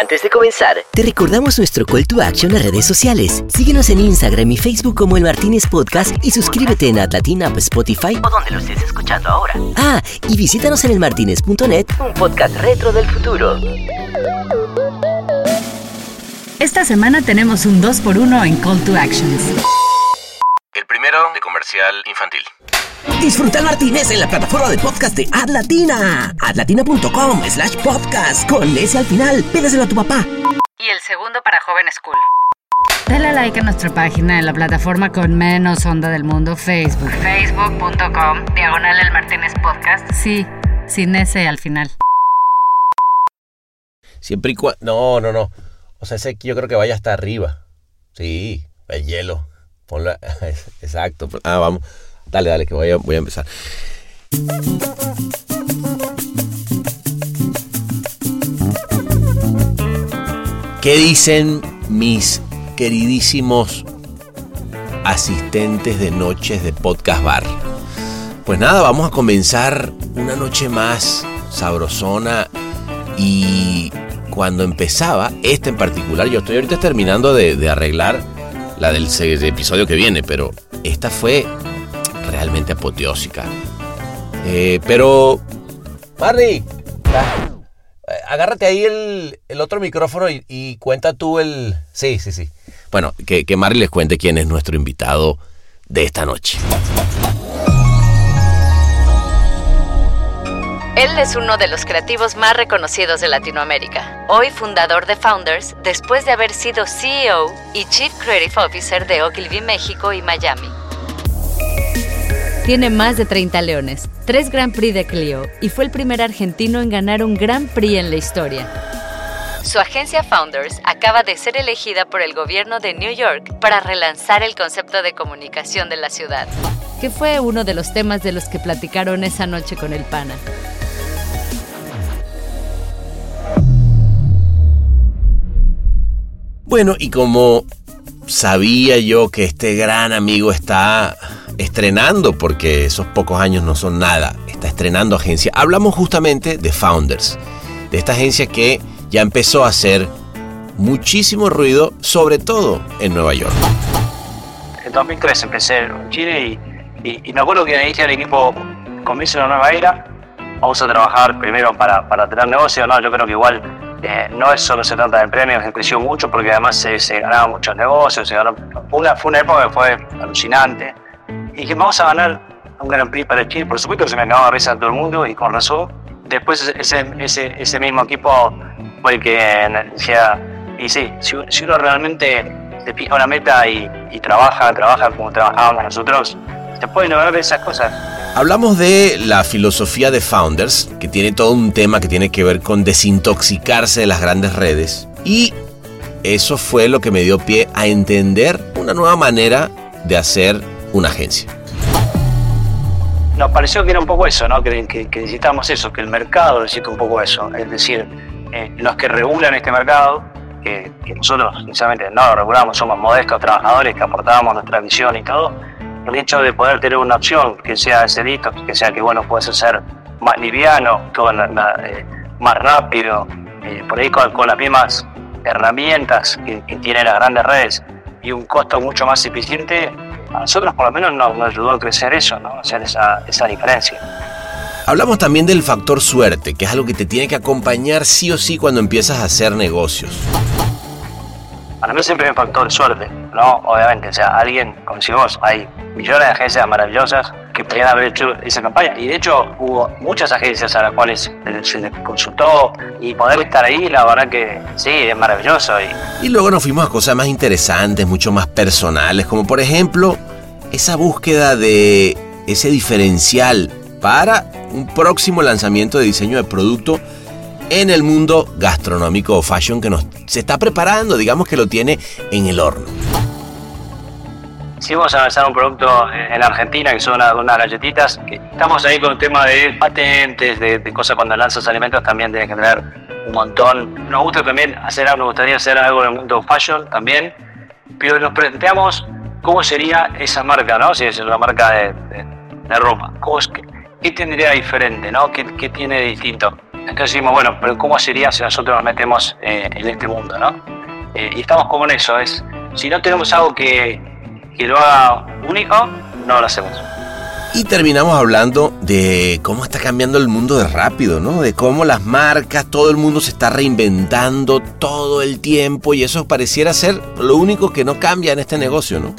Antes de comenzar, te recordamos nuestro call to action en redes sociales. Síguenos en Instagram y Facebook como El Martínez Podcast y suscríbete en Atlatina, Spotify o donde lo estés escuchando ahora. Ah, y visítanos en elmartinez.net, un podcast retro del futuro. Esta semana tenemos un 2x1 en Call to Actions. El primero de comercial infantil. Disfruta el Martínez en la plataforma de podcast de Adlatina. Adlatina.com slash podcast con ese al final. Pídeselo a tu papá. Y el segundo para Joven School. Dale like a nuestra página en la plataforma con menos onda del mundo, Facebook. Facebook.com, diagonal el Martínez Podcast. Sí, sin ese al final. Siempre y cuando... No, no, no. O sea, ese yo creo que vaya hasta arriba. Sí, el hielo. Ponlo... Exacto. Ah, vamos. Dale, dale, que voy a, empezar. ¿Qué dicen mis queridísimos asistentes de noches de Podcast Bar? Pues nada, vamos a comenzar una noche más sabrosona y cuando empezaba, esta en particular, yo estoy ahorita terminando de, arreglar la del episodio que viene, pero esta fue realmente apoteósica. Eh, pero, Barry, agárrate ahí el, otro micrófono y, cuenta tú el... Sí, sí, sí. Bueno, que, que Marley les cuente quién es nuestro invitado de esta noche. Él es uno de los creativos más reconocidos de Latinoamérica. Hoy fundador de Founders, después de haber sido CEO y Chief Creative Officer de Ogilvy México y Miami. Tiene más de 30 leones, tres Grand Prix de Clio y fue el primer argentino en ganar un Grand Prix en la historia. Su agencia Founders acaba de ser elegida por el gobierno de New York para relanzar el concepto de comunicación de la ciudad, que fue uno de los temas de los que platicaron esa noche con el PANA. Bueno, y como sabía yo que este gran amigo está estrenando, porque esos pocos años no son nada, está estrenando agencia. Hablamos justamente de Founders, de esta agencia que ya empezó a hacer muchísimo ruido, sobre todo en Nueva York. En 2003 empecé en Chile y, me acuerdo que dije al equipo, comienza una nueva era, vamos a trabajar primero para, para tener negocio, no, yo creo que igual eh, no es solo se trata de premios, que creció mucho porque además se, se ganaban muchos negocios, una, fue una época que fue alucinante y dije, vamos a ganar un Gran Prix para Chile. Por supuesto que se me acababa a todo el mundo y con razón. Después ese, ese, ese mismo equipo fue el que decía, y sí, si, uno realmente se fija una meta y, y trabaja, trabaja como trabajábamos nosotros, pueden lograr esas cosas. Hablamos de la filosofía de Founders, que tiene todo un tema que tiene que ver con desintoxicarse de las grandes redes. Y eso fue lo que me dio pie a entender una nueva manera de hacer una agencia. Nos pareció que era un poco eso, ¿no? que, necesitamos eso, que el mercado necesita un poco eso. Es decir, eh, los que regulan este mercado, que, nosotros sinceramente no lo regulamos, somos modestos trabajadores que aportábamos nuestra visión y todo, el hecho de poder tener una opción que sea ese detox, que sea que bueno, puede ser más liviano, eh, más rápido, eh, por ahí con, las mismas herramientas que, que tienen las grandes redes y un costo mucho más eficiente, a nosotros por lo menos nos, ayudó a crecer eso, ¿no? hacer esa, esa diferencia. Hablamos también del factor suerte, que es algo que te tiene que acompañar sí o sí cuando empiezas a hacer negocios. Para mí siempre un factor suerte, ¿no? Obviamente, o sea, alguien, como si vos, hay millones de agencias maravillosas que podrían haber hecho esa campaña. Y de hecho hubo muchas agencias a las cuales se les consultó y poder estar ahí, la verdad que sí, es maravilloso. Y luego nos fuimos a cosas más interesantes, mucho más personales, como por ejemplo esa búsqueda de ese diferencial para un próximo lanzamiento de diseño de producto en el mundo gastronómico o fashion que nos se está preparando, digamos que lo tiene en el horno. Si vamos a lanzar un producto en Argentina que son unas, galletitas, estamos ahí con el tema de patentes, de, cosas cuando lanzas alimentos también tienes que tener un montón. Nos gusta también hacer algo, nos gustaría hacer algo en el mundo fashion también, pero nos planteamos cómo sería esa marca, ¿no? Si es una marca de, de, ropa, ¿Cómo es que, ¿qué tendría diferente, ¿no? ¿Qué, ¿Qué, tiene de distinto? Entonces decimos, bueno, pero ¿cómo sería si nosotros nos metemos eh, en este mundo, no? Eh, y estamos como en eso, es, si no tenemos algo que, que lo haga único, no lo hacemos. Y terminamos hablando de cómo está cambiando el mundo de rápido, ¿no? De cómo las marcas, todo el mundo se está reinventando todo el tiempo y eso pareciera ser lo único que no cambia en este negocio, ¿no?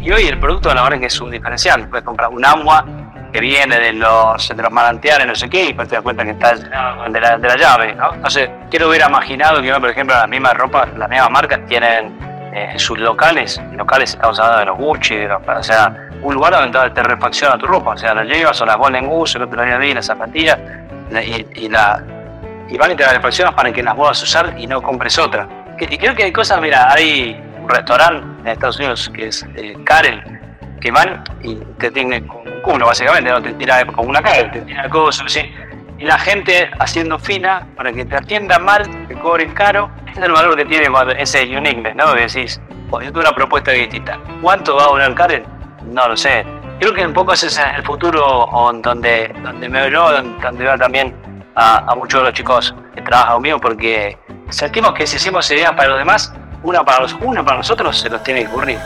Y hoy el producto la verdad es que es un diferencial. Puedes comprar un agua que viene de los, de los manantiales, no sé qué, y después te das cuenta que está de la, de la llave, ¿no? Entonces, quiero hubiera imaginado que, por ejemplo, las mismas ropas, las mismas marcas tienen eh, sus locales, locales estamos hablando de los Gucci, o sea, un lugar donde te refacciona tu ropa, o sea, la llevas o las Golden Goose, el otro día vi las zapatillas, y, y, la, y van y te las refaccionas para que las puedas usar y no compres otra. Y creo que hay cosas, mira, hay un restaurante en Estados Unidos que es eh, Karen, que van y te tienen con un culo, básicamente, ¿no? te tira con una cara, te tira cosas, así. Y la gente haciendo fina para que te atiendan mal, te cobren caro. Ese es el valor que tiene ese uniqueness, ¿no? Que decís, oh, yo tengo una propuesta distinta. ¿Cuánto va a durar Karen? No lo sé. Creo que un poco ese es el futuro donde, donde me veo, donde veo también a, a, muchos de los chicos que trabajan conmigo, porque sentimos que si hacemos ideas para los demás, una para, los, una para nosotros se los tiene que ocurrir.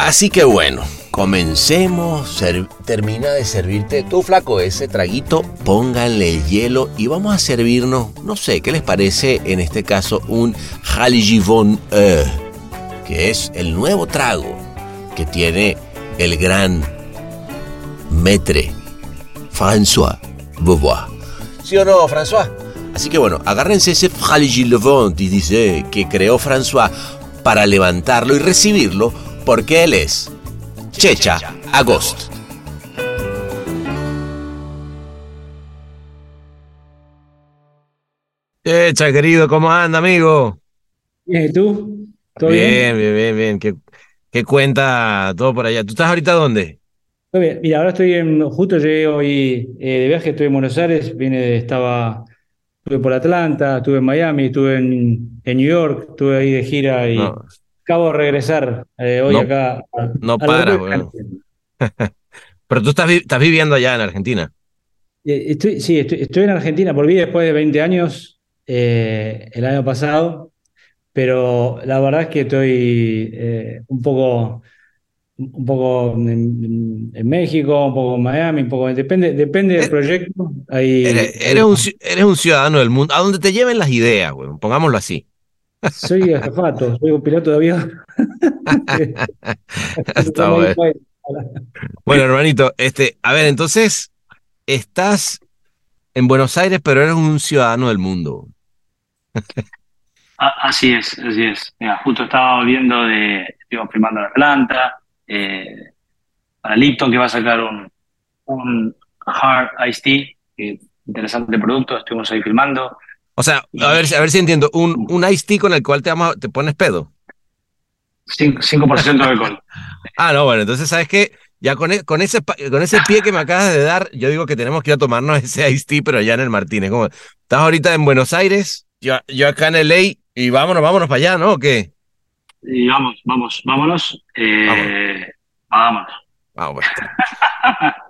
Así que bueno, comencemos. termina de servirte tu flaco ese traguito, pónganle el hielo y vamos a servirnos, no sé, ¿qué les parece en este caso un Haligivon E? Que es el nuevo trago que tiene el gran maître François Beauvoir. ¿Sí o no, François? Así que bueno, agárrense ese Fragile dice, que creó François para levantarlo y recibirlo porque él es Checha Agost. Checha, querido, ¿cómo anda, amigo? Bien, ¿y tú? ¿Todo bien? Bien, bien, bien, ¿Qué, ¿Qué, cuenta todo por allá? ¿Tú estás ahorita dónde? bien. Mira, ahora estoy en, justo llegué hoy eh, de viaje, estoy en Buenos Aires, vine, estaba Estuve por Atlanta, estuve en Miami, estuve en, New York, estuve ahí de gira y acabo de regresar eh, hoy acá. no para, Pero tú estás, estás, viviendo allá en Argentina. Eh, estoy, sí, estoy, en Argentina, volví después de 20 años eh, el año pasado, pero la verdad es que estoy un poco un poco en, México, un poco en Miami, un poco depende, depende del proyecto. eres, un, ciudadano del mundo, a donde te lleven las ideas, güey, pongámoslo así. Soy azafato, soy un piloto de avión. Está bueno. bueno, hermanito, este, a ver, entonces, estás en Buenos Aires, pero eres un ciudadano del mundo. así es, así es. Mira, justo estaba viendo de, estoy filmando la planta, eh, para Lipton, que va a sacar un, un Hard Iced Tea, interesante producto, estuvimos ahí filmando. O sea, a ver, a ver si entiendo, un, un Iced Tea con el cual te, te pones pedo. 5%, de alcohol. ah, no, bueno, entonces, ¿sabes qué? Ya con, e, con, ese, con ese pie que me acabas de dar, yo digo que tenemos que ir a tomarnos ese Iced Tea, pero allá en el Martínez. Como, estás ahorita en Buenos Aires, yo, yo acá en LA, y vámonos, vámonos para allá, ¿no? ¿O qué? Y vamos, vamos, vámonos. Eh, vámonos. Vamos.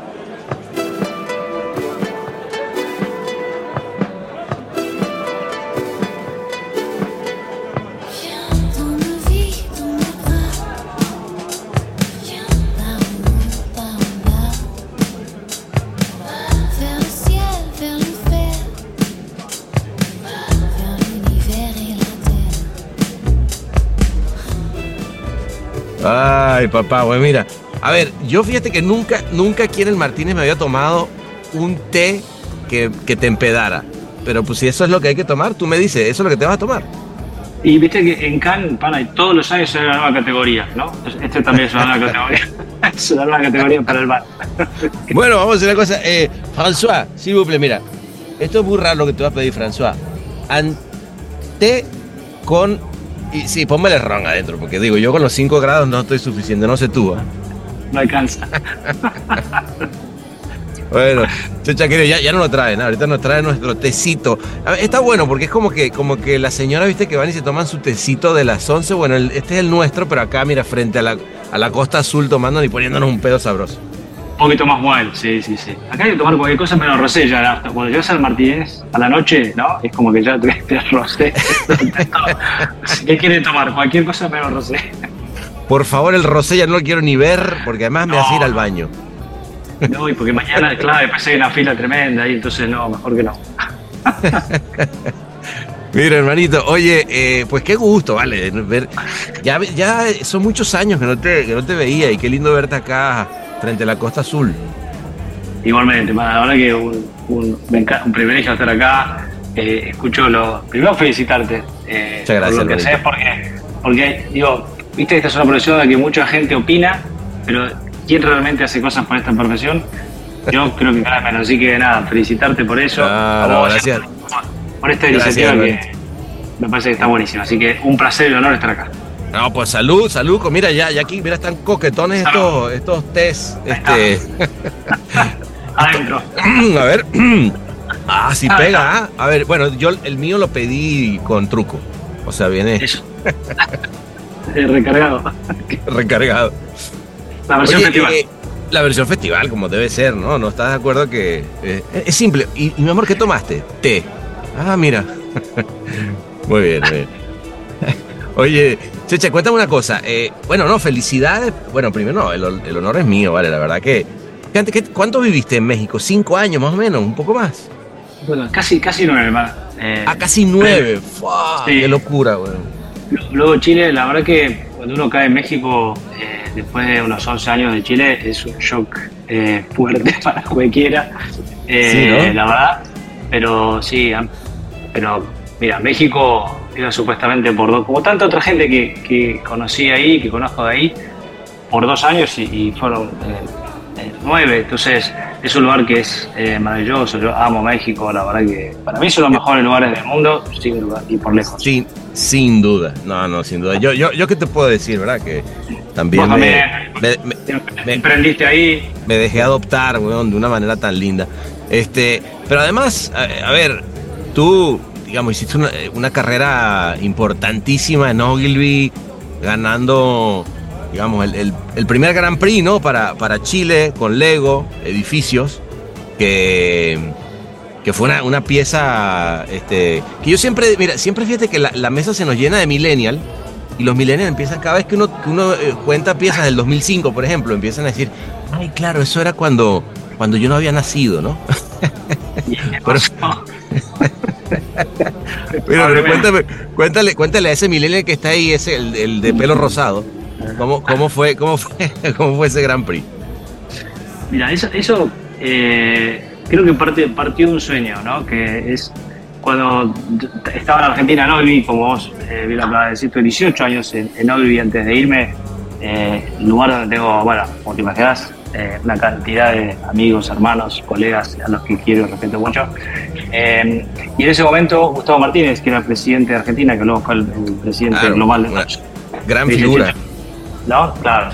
Papá, güey, mira. A ver, yo fíjate que nunca, nunca aquí en el Martínez me había tomado un té que, te empedara. Pero pues si eso es lo que hay que tomar, tú me dices, eso es lo que te vas a tomar. Y viste que en Cannes, pana, todos los años hay una nueva categoría, ¿no? Este también es una nueva categoría. es una nueva categoría para el bar. bueno, vamos a hacer una cosa. Eh, François, si vous mira. Esto es muy raro lo que te vas a pedir, François. Ante con y sí, ponme el ron adentro, porque digo, yo con los 5 grados no estoy suficiente, no sé tú. ¿eh? No alcanza. Bueno, Checha querido, ya, ya no lo traen, ahorita nos trae nuestro tecito. está bueno porque es como que, como que la señora, viste, que van y se toman su tecito de las 11. Bueno, este es el nuestro, pero acá, mira, frente a la, a la costa azul tomando y poniéndonos un pedo sabroso. Un poquito más muerto, sí, sí, sí. Acá hay que tomar cualquier cosa menos rosé ya. Cuando llegas al Martínez a la noche, ¿no? Es como que ya te, te rosé. ¿Qué quieren tomar? Cualquier cosa menos rosé. Por favor, el rosé ya no lo quiero ni ver porque además me hace ir al baño. No, y porque mañana, claro, después hay una fila tremenda y entonces no, mejor que no. Mira, hermanito, oye, eh, pues qué gusto, vale, ver. Ya, ya son muchos años que no, te, que no te veía y qué lindo verte acá frente a la Costa Azul. Igualmente, la verdad que un, un, un privilegio estar acá. Eh, escucho lo. Primero felicitarte. Eh, Muchas gracias. Por lo que haces, porque, porque, digo, viste, esta es una profesión de que mucha gente opina, pero ¿quién realmente hace cosas por esta profesión? Yo creo que cada menos. Así que nada, felicitarte por eso. Ah, gracias. Por esta iniciativa que me parece que está buenísima. Así que un placer y honor estar acá. No, pues salud, salud. Mira, ya, ya aquí, mira, están coquetones estos, estos test. Este. Adentro. A ver. Ah, sí pega. ¿ah? A ver, bueno, yo el mío lo pedí con truco. O sea, viene. Eso. recargado. recargado. La versión festival. Eh, la versión festival, como debe ser, ¿no? ¿No estás de acuerdo que eh, es simple? ¿Y, mi amor, qué tomaste? Té. Ah, mira. muy bien, muy bien. Oye, Cheche, cuéntame una cosa. Eh, bueno, no, felicidades. Bueno, primero, no, el, honor es mío, ¿vale? La verdad que... ¿Cuánto viviste en México? ¿Cinco años más o menos? ¿Un poco más? Bueno, casi, casi nueve más. ah, casi nueve. ¡Qué locura, güey! Luego Chile, la verdad que cuando uno cae en México eh, después de unos 11 años de Chile es un shock eh, fuerte para cualquiera, eh, la verdad. Pero sí, pero mira, México iba supuestamente por dos, como tanta otra gente que, conocí ahí, que conozco de ahí, por dos años y, fueron nueve. Entonces es un lugar que es maravilloso. Yo amo México, la verdad que para mí son los mejores lugares del mundo, y por lejos. Sí, sin duda, no, no, sin duda. Yo, yo, yo qué te puedo decir, ¿verdad? Que también me, me, ahí. Me dejé adoptar, weón, de una manera tan linda. Este, pero además, a, ver, tú, digamos, hiciste una, carrera importantísima en Ogilvy, ganando, digamos, el, el, primer Grand Prix, ¿no? Para, para Chile, con Lego, edificios, que que fue una, pieza este, que yo siempre, mira, siempre fíjate que la, mesa se nos llena de millennial y los millennials empiezan cada vez que uno, uno eh, cuenta piezas del 2005, por ejemplo, empiezan a decir, ay, claro, eso era cuando, cuando yo no había nacido, ¿no? pero, cuéntame, cuéntale, cuéntale a ese millennial que está ahí, ese, el, de pelo rosado, ¿cómo, cómo, fue, cómo, fue, ¿cómo fue ese Grand Prix? Mira, eso, eso eh, creo que parte, partió de un sueño, ¿no? Que es cuando estaba en Argentina, en Olvi, como vos eh, vi la decir, tuve 18 años en, en Olvi antes de irme, eh, lugar donde tengo, bueno, como te imaginas, eh, una cantidad de amigos, hermanos, colegas a los que quiero y respeto mucho. Eh, y en ese momento, Gustavo Martínez, que era el presidente de Argentina, que luego fue el, presidente global de Gran figura. ¿No? Claro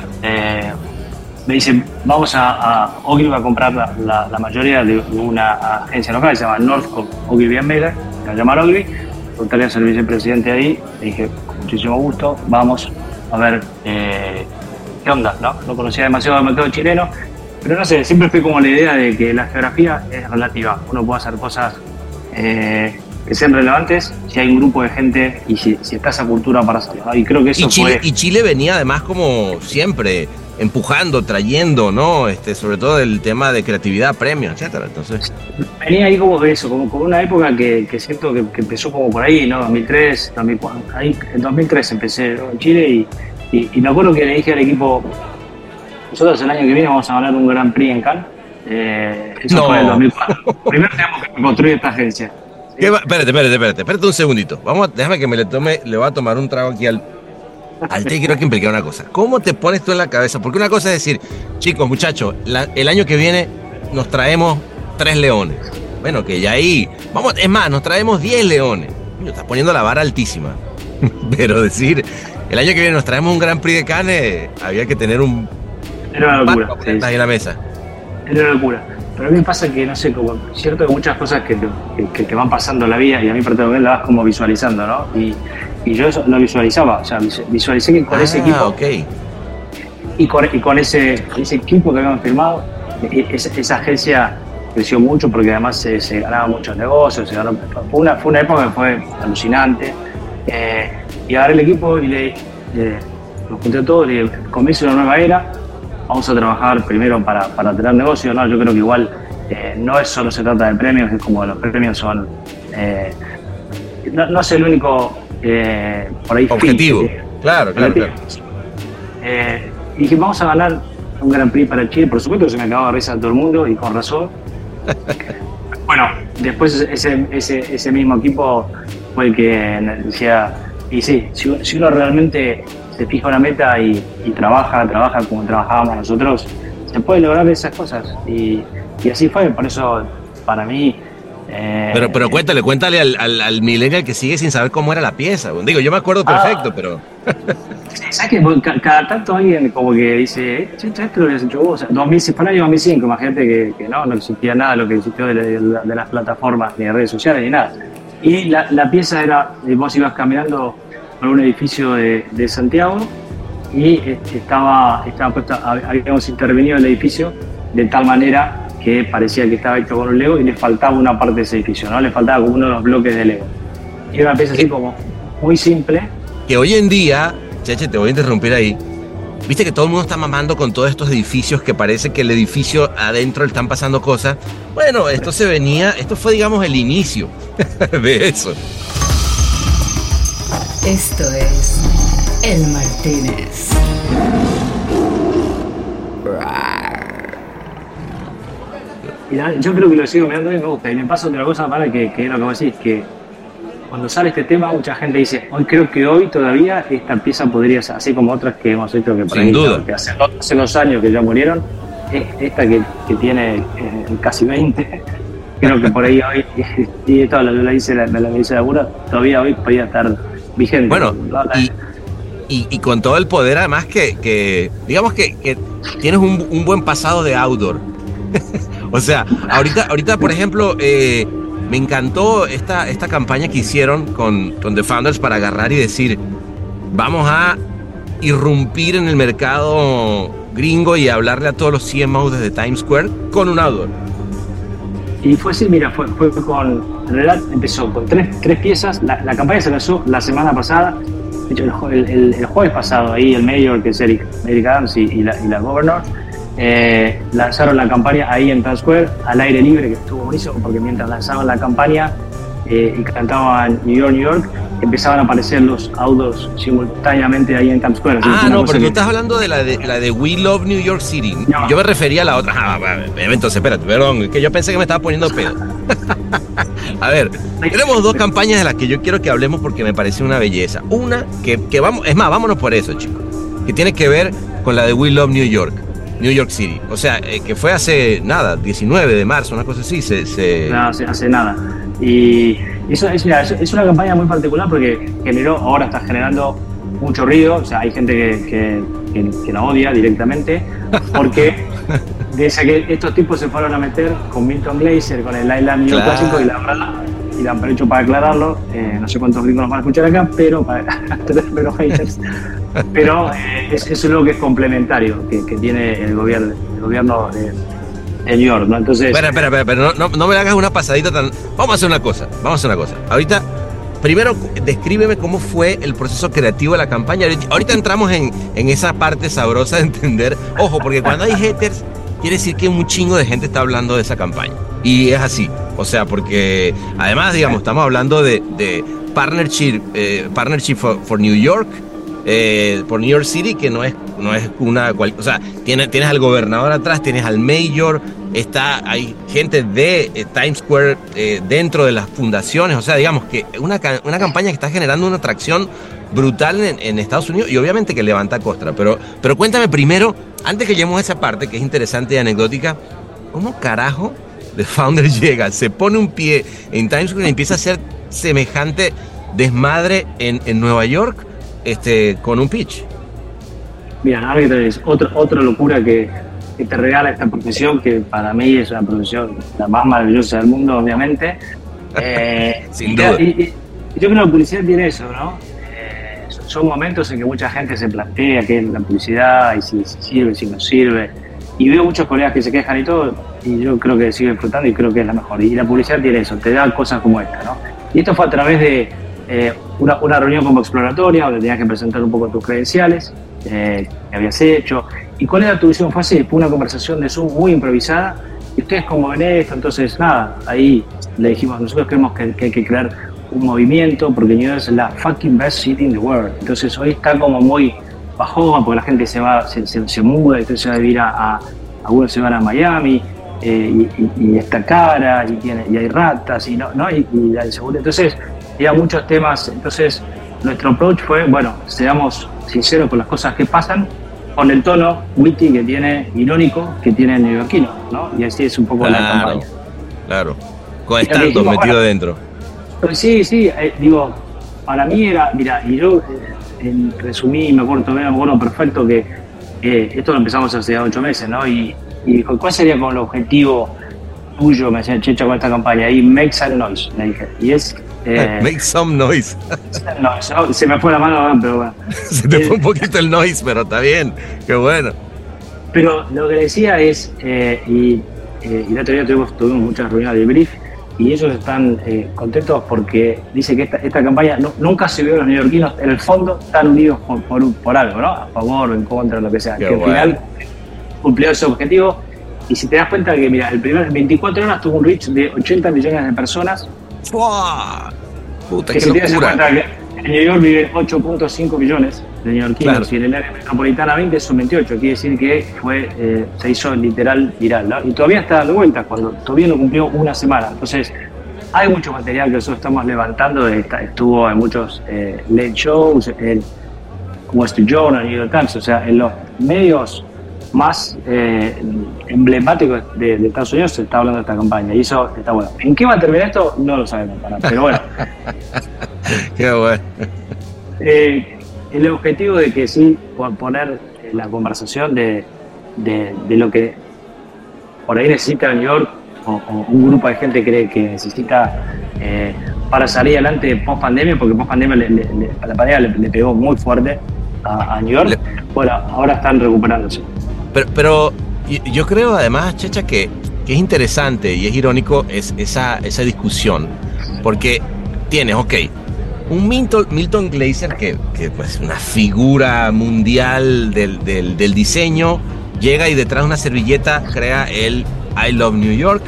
me dicen, vamos a, a Ogilvy a comprar la, la, mayoría de una agencia local que se llama Northcote Ogilvy Miller, que se llama Ogilvy, preguntarle al vicepresidente ahí, le dije, con muchísimo gusto, vamos a ver eh, qué onda, ¿no? No conocía demasiado el mercado chileno, pero no sé, siempre fui como la idea de que la geografía es relativa, uno puede hacer cosas eh, que sean relevantes si hay un grupo de gente y si, está esa cultura para hacerlo. Y creo que eso Chile, y Chile venía además como siempre empujando, trayendo, ¿no? Este, sobre todo el tema de creatividad, premios, etcétera. Entonces. Venía ahí como eso, como, como una época que, que siento que, empezó como por ahí, ¿no? 2003, 2004, ahí, en 2003 empecé en Chile y, y, me acuerdo que le dije al equipo, nosotros el año que viene vamos a ganar un Gran Prix en Cannes. Eh, eso fue en 2004. Primero tenemos que construir esta agencia. Espérate, espérate, espérate, espérate un segundito. Vamos, déjame que me le tome, le voy a tomar un trago aquí al, al té quiero que implicar una cosa. ¿Cómo te pones tú en la cabeza? Porque una cosa es decir, chicos, muchachos, el año que viene nos traemos tres leones. Bueno, que ya ahí, vamos, es más, nos traemos diez leones. estás poniendo la vara altísima. Pero decir, el año que viene nos traemos un Gran Prix de Cannes, había que tener un... Era una locura. Sí, en la mesa. Era una locura. pero a mí me pasa que, no sé, como cierto que muchas cosas que, que, que, van pasando en la vida y a mí particularmente la vas como visualizando, ¿no? Y, y yo eso lo visualizaba, o sea, visualicé que con ese ah, equipo. Okay. Y con, y con ese, ese equipo que habíamos firmado, e, esa, esa agencia creció mucho porque además se, se ganaban muchos negocios, se ganó, fue, una, fue una época que fue alucinante. Eh, y agarré el equipo y le, los junté a todos, le comienzo una nueva era, vamos a trabajar primero para, para tener negocio, ¿no? Yo creo que igual eh, no es solo se trata de premios, es como los premios son... Eh, no, es el único eh, por ahí objetivo. claro, claro, claro. y dije, vamos a ganar un Gran Prix para Chile, por supuesto que se me acababa de risa a todo el mundo y con razón. bueno, después ese, ese, ese mismo equipo fue el que decía, y sí, si, si uno realmente se fija una meta y, trabaja, trabaja como trabajábamos nosotros, se puede lograr esas cosas. Y, así fue, por eso para mí... Eh, pero, pero cuéntale, cuéntale al, al, al millennial que sigue sin saber cómo era la pieza. Digo, yo me acuerdo ah. perfecto, pero... ¿Sabes que cada tanto alguien como que dice, eh, esto lo habías hecho vos? O fue el año 2005, imagínate que, que, no, no existía nada lo que existió de, de, las plataformas, ni de redes sociales, ni nada. Y la, la pieza era, vos ibas caminando por un edificio de, de Santiago y este, estaba, estaba habíamos intervenido en el edificio de tal manera que parecía que estaba hecho con un Lego y le faltaba una parte de ese edificio, ¿no? Le faltaba como uno de los bloques de Lego. Y era una pieza así como muy simple. Que hoy en día, Cheche, te voy a interrumpir ahí. Viste que todo el mundo está mamando con todos estos edificios que parece que el edificio adentro le están pasando cosas. Bueno, esto se venía, esto fue digamos el inicio de eso. Esto es El Martínez. yo creo que lo sigo mirando y me gusta. Y me pasa otra cosa para que, que es lo que vos decís, que cuando sale este tema, mucha gente dice, hoy creo que hoy todavía esta pieza podría ser, así como otras que hemos hecho que por Sin duda. que hace, hace, unos años que ya murieron, esta que, que tiene eh, casi 20, creo que por ahí hoy, y esto lo, lo dice la, la todavía hoy podría estar vigente. Bueno, y, y, con todo el poder además que, que digamos que, que, tienes un, un, buen pasado de outdoor. o sea, ahorita, ahorita por ejemplo, eh, me encantó esta, esta campaña que hicieron con, con The Founders para agarrar y decir, vamos a irrumpir en el mercado gringo y hablarle a todos los CMOs desde Times Square con un outdoor. Y fue así, mira, fue, fue con, en realidad empezó con tres, tres piezas, la, la campaña se lanzó la semana pasada, de hecho el, el, el, jueves pasado ahí el mayor, que es Eric, Eric Adams y, y, la, y la governor, eh, lanzaron la campaña ahí en Times Square, al aire libre, que estuvo buenísimo, porque mientras lanzaban la campaña eh, y cantaban New York, New York, empezaban a aparecer los autos simultáneamente ahí en Times Square. Ah, no, pero tú estás hablando de la de, la de We Love New York City. Yo me refería a la otra. Ah, entonces, espérate, perdón, es que yo pensé que me estaba poniendo pedo. a ver, tenemos dos campañas de las que yo quiero que hablemos porque me parece una belleza. Una que, que vamos, es más, vámonos por eso, chicos, que tiene que ver con la de We Love New York. New York City. O sea, eh, que fue hace nada, 19 de marzo, una cosa así. Se, se... No, hace, hace nada. Y eso es, mira, es, una campaña muy particular porque generó, ahora está generando mucho ruido, o sea, hay gente que, que, que, la odia directamente, porque dice que estos tipos se fueron a meter con Milton Glaser, con el Island New claro. Clásico, y la verdad, y la han hecho para aclararlo, eh, no sé cuántos gringos nos van a escuchar acá, pero para pero haters, pero eh, es, es algo que es complementario, que, que tiene el gobierno, el gobierno de señor, ¿no? Entonces. Espera, espera, espera, pero no, no, me hagas una pasadita tan. Vamos a hacer una cosa, vamos a hacer una cosa. Ahorita, primero, descríbeme cómo fue el proceso creativo de la campaña. Ahorita entramos en, en esa parte sabrosa de entender. Ojo, porque cuando hay haters, quiere decir que un chingo de gente está hablando de esa campaña. Y es así. O sea, porque además, digamos, estamos hablando de, partnership, eh, partnership for, New York eh, por New York City, que no es, no es una... O sea, tienes, tienes al gobernador atrás, tienes al mayor, está, hay gente de eh, Times Square dentro de las fundaciones, o sea, digamos que una, una campaña que está generando una atracción brutal en, en, Estados Unidos y obviamente que levanta costra. Pero, pero cuéntame primero, antes que lleguemos a esa parte que es interesante y anecdótica, ¿cómo carajo The Founder llega, se pone un pie en Times Square y empieza a hacer semejante desmadre en, en Nueva York? este, con un pitch. Mira, ahora que tenés otra, otra locura que, que te regala esta profesión, que para mí es una profesión la más maravillosa del mundo, obviamente. Eh, Sin duda. Y, yo creo que la publicidad tiene eso, ¿no? Eh, son momentos en que mucha gente se plantea qué es la publicidad y si, sirve, si no sirve. Y veo muchos colegas que se quejan y todo, y yo creo que sigue disfrutando y creo que es la mejor. Y la publicidad tiene eso, te da cosas como esta, ¿no? Y esto fue a través de eh, una, una, reunión como exploratoria, donde tenías que presentar un poco tus credenciales, eh, que habías hecho. ¿Y cuál era tu visión? Fue así, fue una conversación de Zoom muy improvisada. ¿Y ustedes cómo ven esto? Entonces, nada, ahí le dijimos, nosotros creemos que, hay que crear un movimiento, porque New York es la fucking best city in the world. Entonces hoy está como muy bajón, porque la gente se va, se, se, muda, entonces se va a vivir a, algunos se van a Miami, eh, y, está cara, y, tiene, y hay ratas, y no, ¿no? Y, y la inseguridad. Entonces, había muchos temas. Entonces, nuestro approach fue, bueno, seamos sinceros con las cosas que pasan, con el tono witty que tiene, irónico que tiene el neoyorquino, ¿no? Y así es un poco la campaña. Claro, con estando metido dentro. Pues sí, sí, eh, digo, para mí era, mira, y yo eh, en, resumí, me acuerdo, me acuerdo perfecto que eh, esto lo empezamos hace ocho meses, ¿no? Y, y ¿cuál sería con el objetivo tuyo? Me decía Checha con esta campaña, y make some noise, me dije. Y es eh, Make some noise. no, se me fue la mano, pero bueno. se te fue un poquito el noise, pero está bien. Qué bueno. Pero lo que decía es, eh, y, eh, y el otro día tuvimos, tuvimos muchas reuniones de brief, y ellos están eh, contentos porque dice que esta, esta campaña nunca se vio a los neoyorquinos, en el fondo están unidos por, por, por, algo, ¿no? A favor en contra, lo que sea. que al final cumplió ese objetivo. Y si te das cuenta que, mira, el primer 24 horas tuvo un reach de 80 millones de personas Puta, que qué locura. En New York viven 8.5 millones de neoyorquinos y en el área metropolitana 20 son 28. Quiere decir que fue, eh, se hizo literal viral. Y todavía está dando vueltas cuando todavía no cumplió una semana. Entonces, hay mucho material que nosotros estamos levantando. Estuvo en muchos eh, late shows, en Wall Street Journal, New York Times, o sea, en los medios más eh, emblemático de, Estados Unidos se está hablando de esta campaña y eso está bueno. ¿En qué va a terminar esto? No lo sabemos, pero bueno. qué bueno. Eh, el objetivo de que sí poner la conversación de, lo que por ahí necesita New York o, un grupo de gente cree que necesita eh, para salir adelante post pandemia, porque post pandemia la pandemia le, pegó muy fuerte a, New York. Bueno, ahora están recuperándose. Pero, pero yo creo además, Checha, que, que, es interesante y es irónico es esa, esa discusión. Porque tienes, ok, un Milton, Milton Glaser que, que pues una figura mundial del, del, del, diseño, llega y detrás de una servilleta crea el I Love New York.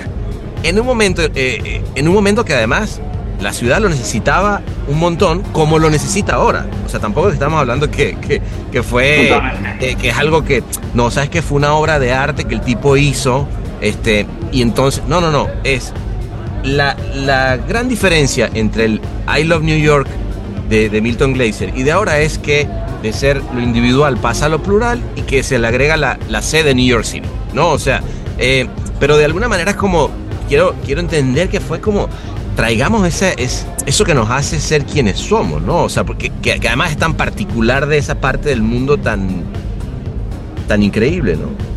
En un momento, eh, eh, en un momento que además la ciudad lo necesitaba un montón como lo necesita ahora. O sea, tampoco estamos hablando que, que, fue, eh, que es algo que, no, sabes que fue una obra de arte que el tipo hizo, este, y entonces, no, no, no, es la, la gran diferencia entre el I Love New York de, de, Milton Glaser y de ahora es que de ser lo individual pasa a lo plural y que se le agrega la, la C de New York City, ¿no? O sea, eh, pero de alguna manera es como, quiero, quiero entender que fue como traigamos ese, es, eso que nos hace ser quienes somos, ¿no? O sea, porque que, además es tan particular de esa parte del mundo tan, tan increíble, ¿no?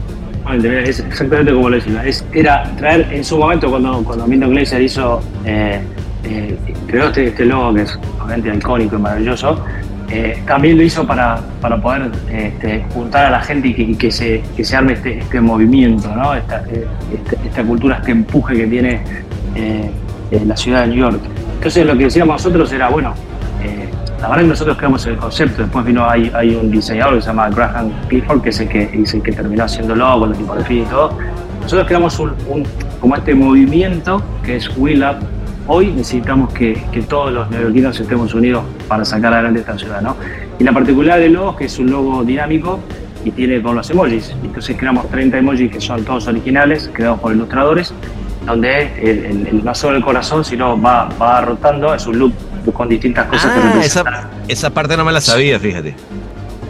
Es exactamente como lo decía. Es, era traer en su momento, cuando, cuando Milton Glaser hizo, eh, eh, creó este, este, logo que es obviamente icónico y maravilloso, eh, también lo hizo para, para poder este, juntar a la gente y que, se, que se arme este, este movimiento, ¿no? esta, esta, cultura, este empuje que tiene en la ciudad de New York. Entonces lo que decíamos nosotros era, bueno, eh, la verdad que nosotros creamos el concepto, después vino, hay, hay un diseñador que se llama Graham Clifford, que es el que, es el que terminó haciéndolo con la tipografía y todo. Nosotros creamos un, como este movimiento que es Will Up. Hoy necesitamos que, que, todos los neoyorquinos estemos unidos para sacar adelante esta ciudad, ¿no? Y la particularidad del logo es que es un logo dinámico y tiene con los emojis. Entonces creamos 30 emojis que son todos originales, creados por ilustradores, donde el, el, no solo el corazón, sino va, va rotando, es un loop con distintas cosas ah, esa, esa, parte no me la sabía, fíjate.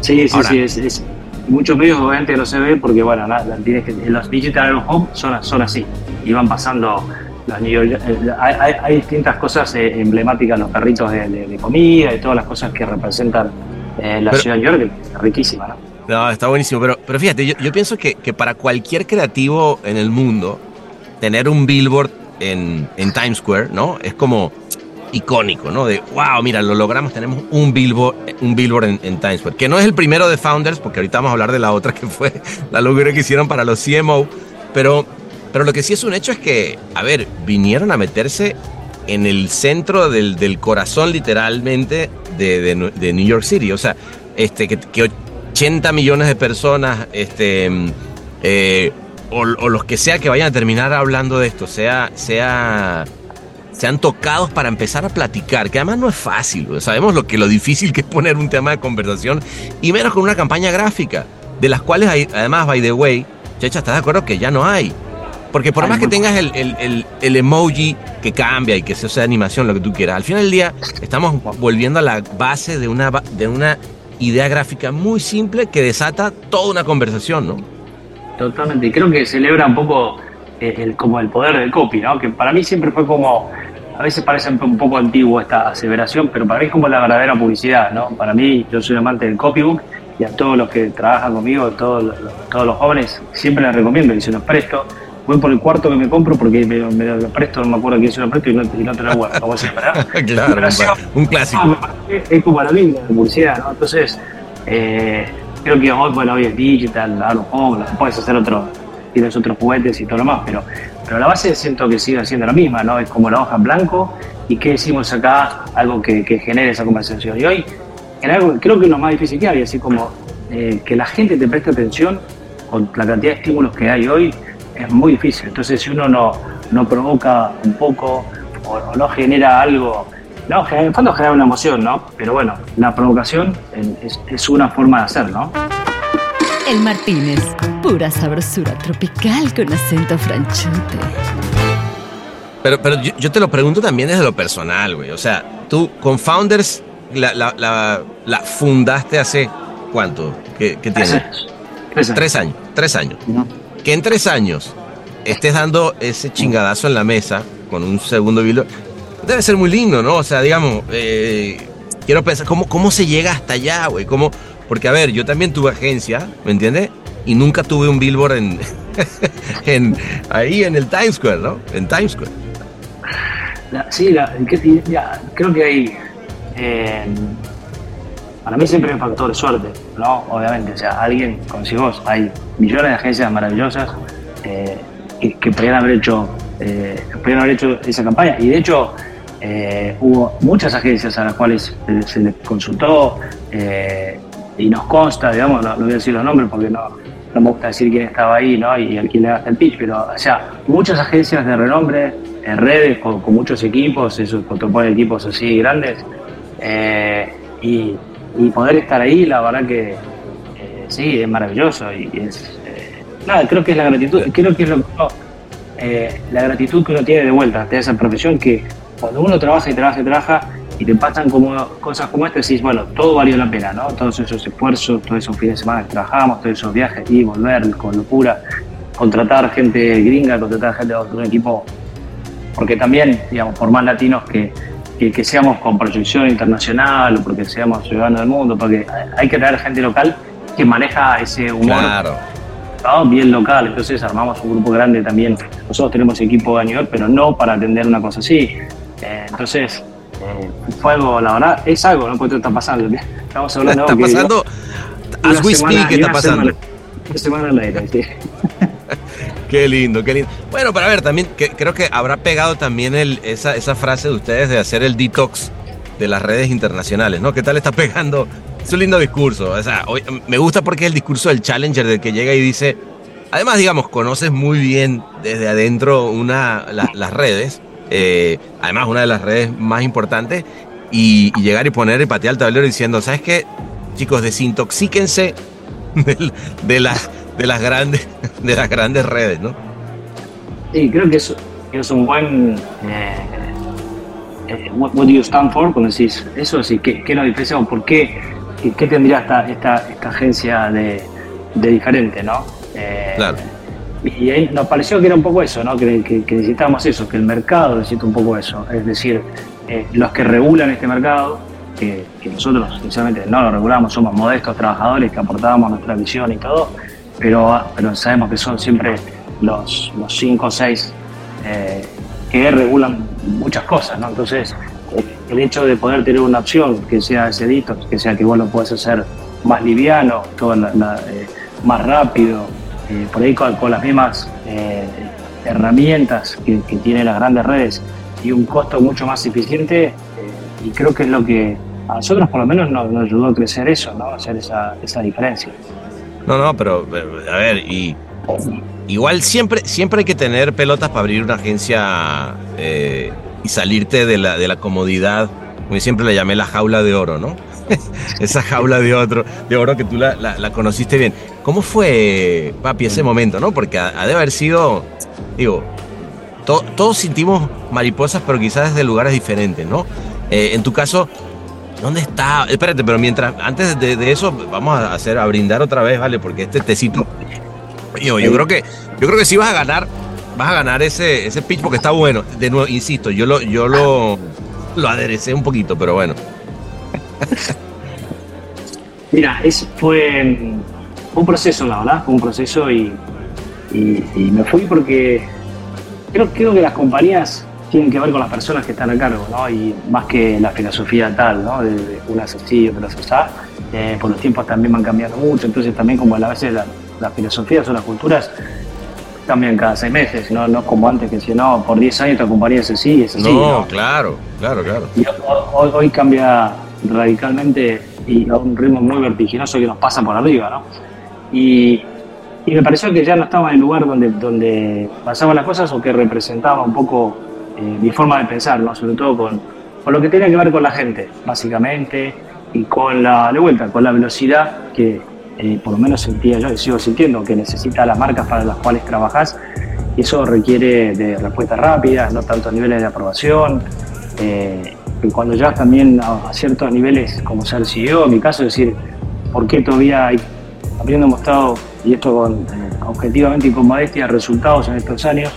Sí, sí, sí, es, es, muchos medios obviamente no se ve porque, bueno, tienes que, los digital home son, son así, y van pasando los eh, hay, hay, distintas cosas eh, emblemáticas, los perritos de, de, comida y todas las cosas que representan eh, la ciudad de New York, riquísima, ¿no? No, está buenísimo, pero, pero fíjate, yo, yo pienso que, que, para cualquier creativo en el mundo, tener un billboard en, en Times Square, ¿no? Es como icónico, ¿no? De, wow, mira, lo logramos, tenemos un billboard, un billboard en, Times Square, que no es el primero de Founders, porque ahorita vamos a hablar de la otra que fue la locura que hicieron para los CMO, pero, pero lo que sí es un hecho es que, a ver, vinieron a meterse en el centro del, del corazón literalmente de, de, de, New York City, o sea, este, que, que 80 millones de personas, este, eh, o, o, los que sea que vayan a terminar hablando de esto, sea, sea, sean tocados para empezar a platicar, que además no es fácil, sabemos lo que lo difícil que es poner un tema de conversación, y menos con una campaña gráfica, de las cuales hay, además, by the way, Checha, ¿estás de acuerdo que ya no hay? Porque por más que tengas el, el, el, el, emoji que cambia y que sea, sea animación, lo que tú quieras, al final del día estamos volviendo a la base de una, de una idea gráfica muy simple que desata toda una conversación, ¿no? Totalmente, y creo que celebra un poco el, el, como el poder del copy, ¿no? Que para mí siempre fue como, a veces parece un poco antiguo esta aseveración, pero para mí es como la verdadera publicidad, ¿no? Para mí, yo soy amante del copybook y a todos los que trabajan conmigo, todos los, todos los jóvenes, siempre les recomiendo y se los presto. Voy por el cuarto que me compro porque me, me lo presto, no me acuerdo quién se lo presto y no, y no te lo guardo. ¿Cómo se llama? claro, un, un clásico. No, es como la vida, la publicidad, ¿no? Entonces, eh, creo que hoy, bueno, hoy es digital, algo home, puedes hacer otro, tienes otros juguetes y todo lo más, pero, pero la base siento que sigue siendo la misma, ¿no? Es como la hoja en blanco y qué decimos acá, algo que, que genere esa conversación. Y hoy, algo, creo que es lo más difícil que hay, así como eh, que la gente te preste atención con la cantidad de estímulos que hay hoy, es muy difícil. Entonces, si uno no, no provoca un poco o, no genera algo no, en fondo genera una emoción, ¿no? Pero bueno, la provocación es, es, una forma de hacer, ¿no? El Martínez, pura sabrosura tropical con acento franchute. Pero, pero yo, yo, te lo pregunto también desde lo personal, güey. O sea, tú con Founders la, la, la, la fundaste hace cuánto? ¿Qué, qué tiene? Tres años. Tres años. Tres años. No. Que en tres años estés dando ese chingadazo en la mesa con un segundo video debe ser muy lindo, ¿no? O sea, digamos, eh, quiero pensar, ¿cómo, ¿cómo se llega hasta allá, güey? ¿Cómo? Porque, a ver, yo también tuve agencia, ¿me entiendes? Y nunca tuve un billboard en, ahí en el Times Square, ¿no? En Times Square. Sí, la, que, ya, creo que hay... Eh, para mí siempre hay un factor de suerte, ¿no? Obviamente, o sea, alguien, como si vos, hay millones de agencias maravillosas eh, que, que podrían haber hecho eh, haber hecho esa campaña. Y de hecho, eh, hubo muchas agencias a las cuales se les consultó y nos consta, digamos, no, voy a decir los nombres porque no, no me gusta decir quién estaba ahí ¿no? y a quién le gasta el pitch, pero o sea, muchas agencias de renombre, en redes, con, con muchos equipos, esos ponen equipos así grandes, y, y, poder estar ahí, la verdad que sí, es maravilloso y, es. nada, creo que es la gratitud, creo que es lo que eh, la gratitud que uno tiene de vuelta de esa profesión que cuando uno trabaja y trabaja y trabaja y te pasan como cosas como esta, decís, bueno, todo valió la pena, ¿no? Todos esos esfuerzos, todos esos fines de semana que trabajamos, todos esos viajes y volver con locura, contratar gente gringa, contratar gente de un equipo, porque también, digamos, por más latinos que, que, que, seamos con proyección internacional o porque seamos ciudadanos del mundo, porque hay que traer gente local que maneja ese humor. Claro ¿no? bien local, entonces armamos un grupo grande también. Nosotros tenemos equipo de New pero no para atender una cosa así. Eh, entonces, fue algo, la verdad, es algo, ¿no? Porque está pasando. Estamos hablando Está pasando, as we speak, ¿qué está pasando? Semana al aire, sí. Qué lindo, qué lindo. Bueno, para ver, también que, creo que habrá pegado también el, esa, esa frase de ustedes de hacer el detox de las redes internacionales, ¿no? ¿Qué tal está pegando es un lindo discurso. O sea, hoy, me gusta porque es el discurso del challenger, del que llega y dice, además, digamos, conoces muy bien desde adentro una, la, las redes, eh, además una de las redes más importantes, y, y, llegar y poner y patear el tablero diciendo, ¿sabes qué? Chicos, desintoxíquense de, de, las, de, las, grandes, de las grandes redes, ¿no? Sí, creo que es, es un buen... Eh, eh, what, what, do you stand for? Cuando decís eso, sí, ¿qué, qué nos diferencia o por qué ¿qué tendría esta, esta, esta agencia de, de, diferente, no? Eh, claro. Y ahí nos pareció que era un poco eso, ¿no? Que, que, necesitábamos eso, que el mercado necesita un poco eso. Es decir, eh, los que regulan este mercado que, nosotros sinceramente no lo regulamos, somos modestos trabajadores que aportábamos nuestra visión y todo, pero, sabemos que son siempre los, cinco o seis eh, que regulan muchas cosas, ¿no? Entonces, el hecho de poder tener una opción que sea ese edito, que sea que vos lo puedas hacer más liviano, todo eh, más rápido, eh, por ahí con, las mismas herramientas que, que tienen las grandes redes y un costo mucho más eficiente, y creo que es lo que a nosotros por lo menos nos, ayudó a crecer eso, ¿no? hacer esa, esa diferencia. No, no, pero a ver, y igual siempre, siempre hay que tener pelotas para abrir una agencia eh, y salirte de la, de la comodidad. Como siempre le llamé la jaula de oro, ¿no? Esa jaula de, otro, de oro que tú la, conociste bien. ¿Cómo fue, papi, ese momento, no? Porque ha, de haber sido, digo, todos sentimos mariposas, pero quizás desde lugares diferentes, ¿no? Eh, en tu caso, ¿Dónde está? Espérate, pero mientras, antes de, eso, vamos a hacer, a brindar otra vez, ¿vale? Porque este tecito, yo, yo creo que, yo creo que sí vas a ganar, vas a ganar ese, ese pitch porque está bueno. De nuevo, insisto, yo lo, yo lo, lo aderecé un poquito, pero bueno. Mira, es, fue, un proceso, la verdad, fue un proceso y, y, me fui porque creo, creo que las compañías tienen que ver con las personas que están a cargo, ¿no? Y más que la filosofía tal, ¿no? De, de unas así, otras así. Eh, por los tiempos también van cambiando mucho, entonces también como a veces las filosofías o las culturas cambian cada seis meses, no, no como antes que si no, por 10 años tu compañía es así, es así. No, claro, claro, claro. Y hoy, cambia radicalmente y a un ritmo muy vertiginoso que nos pasa por arriba, ¿no? Y, y me pareció que ya no estaba en el lugar donde, donde pasaban las cosas o que representaba un poco eh, mi forma de pensar, ¿no? sobre todo con, con, lo que tiene que ver con la gente, básicamente, y con la, vuelta, con la velocidad que eh, por lo menos sentía yo y sigo sintiendo que necesita las marcas para las cuales trabajas. Y eso requiere de respuestas rápidas, no tantos niveles de aprobación. Eh, cuando llegas también a, ciertos niveles como ser CEO, en mi caso, es decir, ¿por qué todavía hay, habiendo mostrado, y esto con, objetivamente y con modestia, resultados en estos años,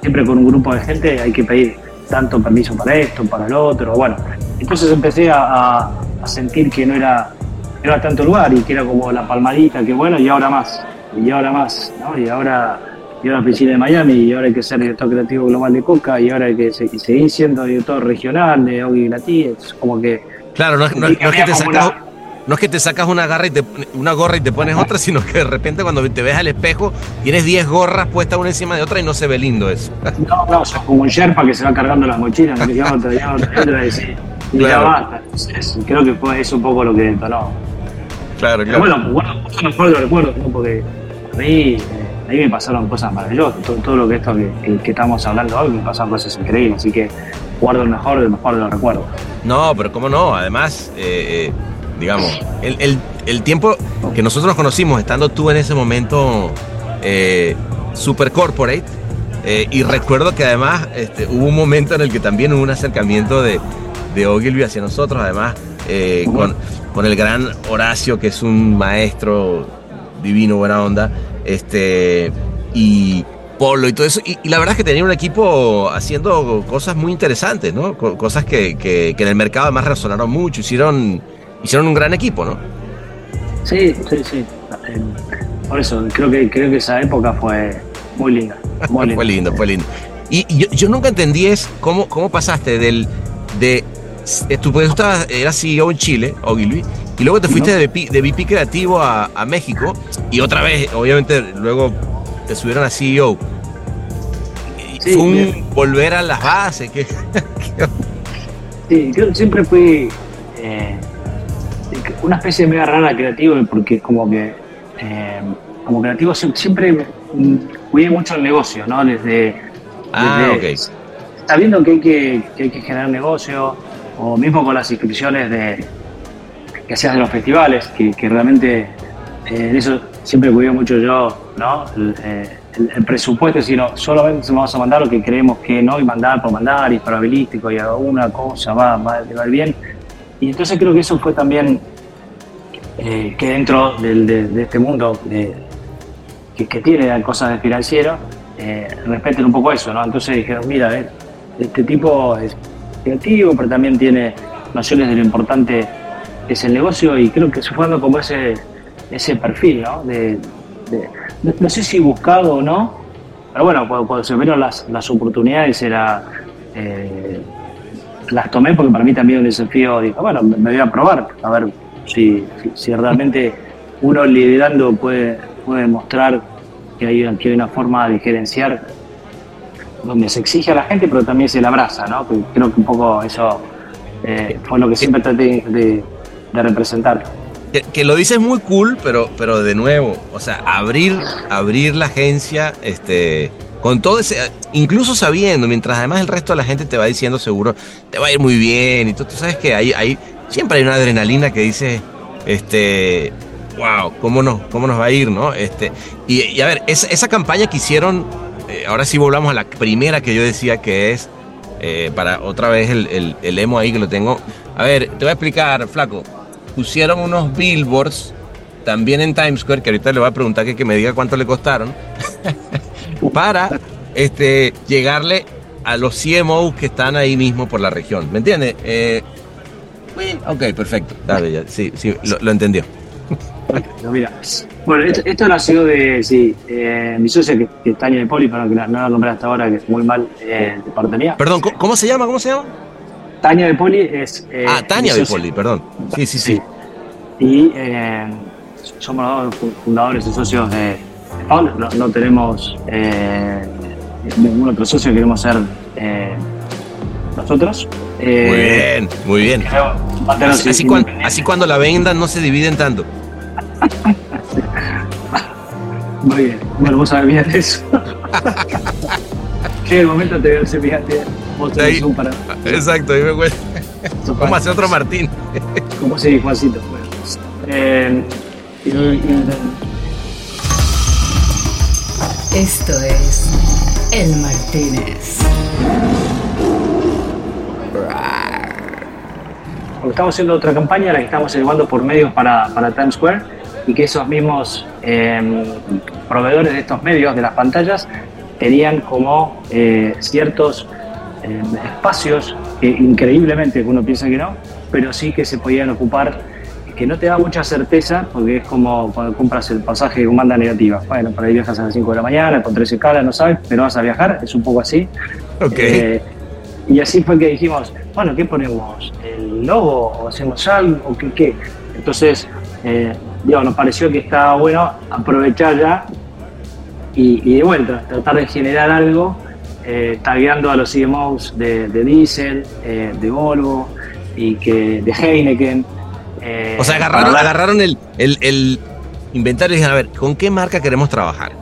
siempre con un grupo de gente hay que pedir tanto permiso para esto, para lo otro, bueno. Entonces empecé a, sentir que no era, era tanto lugar y que era como la palmadita, que bueno, y ahora más, y ahora más, ¿no? Y ahora, y ahora piscina de Miami, y ahora hay que ser director creativo global de Coca, y ahora hay que seguir siendo director regional de Oggy Latí, es como que... Claro, no, no, es que te sacas no es que te sacas una, garra y te, una gorra y te pones otra, sino que de repente cuando te ves al espejo tienes 10 gorras puestas una encima de otra y no se ve lindo eso. No, no, sea, como un Sherpa que se va cargando las mochilas, ¿no? otra, otra, otra, y, y claro. ya basta. creo que fue eso un poco lo que detonó. Claro, claro. Pero bueno, bueno, mejor lo recuerdo, ¿no? porque a mí, ahí me pasaron cosas maravillosas. Todo, todo lo que esto que, que, estamos hablando hoy me pasaron cosas increíbles, así que guardo el mejor, el mejor de los recuerdos. No, pero cómo no, además, eh, eh digamos. El, tiempo que nosotros nos conocimos, estando tú en ese momento eh, super corporate, eh, y recuerdo que además este, hubo un momento en el que también hubo un acercamiento de, de Ogilvy hacia nosotros, además eh, con, con, el gran Horacio, que es un maestro divino, buena onda, este, y Polo y todo eso. Y, la verdad es que tenía un equipo haciendo cosas muy interesantes, ¿no? cosas que, que, que en el mercado además resonaron mucho, hicieron hicieron un gran equipo, ¿no? Sí, sí, sí. Por eso, creo que, creo que esa época fue muy linda. Muy linda. fue lindo, fue lindo. Y, yo, nunca entendí es cómo, cómo pasaste del de tú, pues, estabas, eras CEO en Chile, Ogilvy, y luego te fuiste de, de VP creativo a, a, México y otra vez, obviamente, luego te subieron a CEO. Sí, fue un volver a las bases. Que, sí, yo siempre fui eh, una especie de mega rara creativo, porque como que eh, como creativo siempre cuidé mucho el negocio, ¿no? Desde, ah, sabiendo que hay que, que hay que generar negocio, o mismo con las inscripciones de que hacías de los festivales, que, que realmente eh, en eso siempre cuidé mucho yo, ¿no? El, eh, presupuesto, sino solamente vamos a mandar lo que creemos que no, y mandar por mandar, y probabilístico, y una cosa va, va, va bien. Y entonces creo que eso fue también eh, que dentro de, este mundo que, tiene cosas de financiero, respeten un poco eso, ¿no? Entonces dijeron, mira, este tipo es creativo, pero también tiene nociones de lo importante es el negocio y creo que dando como ese, ese perfil, ¿no? No, sé si buscado o no, pero bueno, cuando, se vieron las, las oportunidades era... Eh, las tomé porque para mí también un desafío, digo, bueno, me voy a probar, a ver si, si, realmente uno liderando puede, puede mostrar que hay, que una forma de gerenciar donde se exige a la gente, pero también se la abraza, ¿no? Creo que un poco eso eh, fue lo que siempre traté de, representar. Que, lo dices muy cool, pero, pero de nuevo, o sea, abrir, abrir la agencia, este, con todo ese, incluso sabiendo, mientras además el resto de la gente te va diciendo seguro, te va a ir muy bien, y tú, tú sabes que hay, siempre hay una adrenalina que dice, este, wow, ¿cómo, no, cómo nos va a ir, no? Este, y, a ver, esa, campaña que hicieron eh, ahora sí volvamos a la primera que yo decía que es, eh, para otra vez el, el, emo ahí que lo tengo. A ver, te voy a explicar, flaco. Pusieron unos billboards también en Times Square, que ahorita le voy a preguntar que, que me diga cuánto le costaron, para este, llegarle a los CMOs que están ahí mismo por la región. ¿Me entiendes? Eh, ok, perfecto. Dale, sí, sí, lo entendió. mira, bueno, esto, esto nació de, sí, eh, mi socia que, que, es Tania de Poli, para que no la nombré hasta ahora, que es muy mal eh, de parte mía. Perdón, ¿cómo, se llama? ¿Cómo se llama? Tania de Poli es... Eh, ah, Tania de Poli, perdón. Sí, sí, sí. Y eh, somos los fundadores y socios de Paul, no, no tenemos ningún otro socio, queremos ser nosotros. muy bien, muy bien. Así, así cuando la vendan no se dividen tanto. Muy bien. Bueno, vos sabés bien eso. Llega el momento te veo fíjate, para. Exacto, ahí me cuesta. ¿Cómo hace otro Martín? ¿Cómo se dice, Juancito? Bueno, eh, Esto es El Martínez. Estamos haciendo otra campaña, la que estamos llevando por medios para, para Times Square y que esos mismos em, proveedores de estos medios, de las pantallas, tenían como eh, ciertos em, espacios que increíblemente uno piensa que no, pero sí que se podían ocupar, que no te da mucha certeza, porque es como cuando compras el pasaje con banda negativa. Bueno, por ahí viajas a las 5 de la mañana, con 13 escalas, no sabes, pero vas a viajar, es un poco así. Eh, y así fue que dijimos, bueno, ¿qué ponemos? ¿El logo o hacemos algo? ¿O qué? qué? Entonces, eh, nos pareció que estaba bueno aprovechar ya y, de vuelta, tratar de generar algo, eh, tagueando a los CMOs de, Diesel, eh, de Volvo y que de Heineken. Eh, o sea, agarraron, agarraron el, el, inventario y dijeron, a ver, ¿con qué marca queremos trabajar?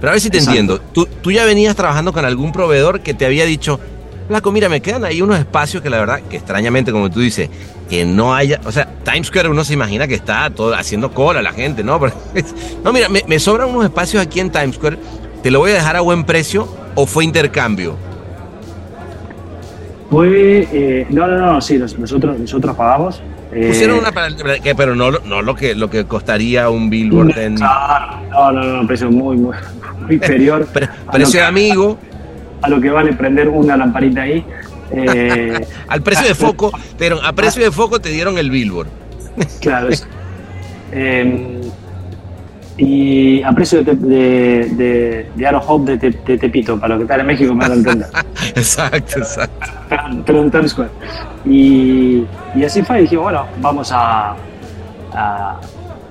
Pero a ver si te entiendo, ¿Tú, tú ya venías trabajando con algún proveedor que te había dicho, Flaco, mira, me quedan ahí unos espacios que la verdad, que extrañamente, como tú dices, que no haya, o sea, Times Square uno se imagina que está todo haciendo cola la gente, ¿no? no, mira, me, sobran unos espacios aquí en Times Square, te lo voy a dejar a buen precio o fue intercambio. Fue, eh, no, no, no, sí, nosotros, nosotros pagamos. Eh, Pusieron una para, pero no, no lo que lo que costaría un billboard en. No, no, no, precio muy, muy, muy inferior. precio de amigo a lo que vale prender una lamparita ahí. Eh, Al precio de foco, pero a precio de foco te dieron el billboard. claro. Em, y a precio de, de, de, de Aro Hop de, Tepito, para lo que está en México me dan entender. exacto, exacto. Pero en Times Square. Y, y, así fue, y dijimos, bueno, vamos a, a,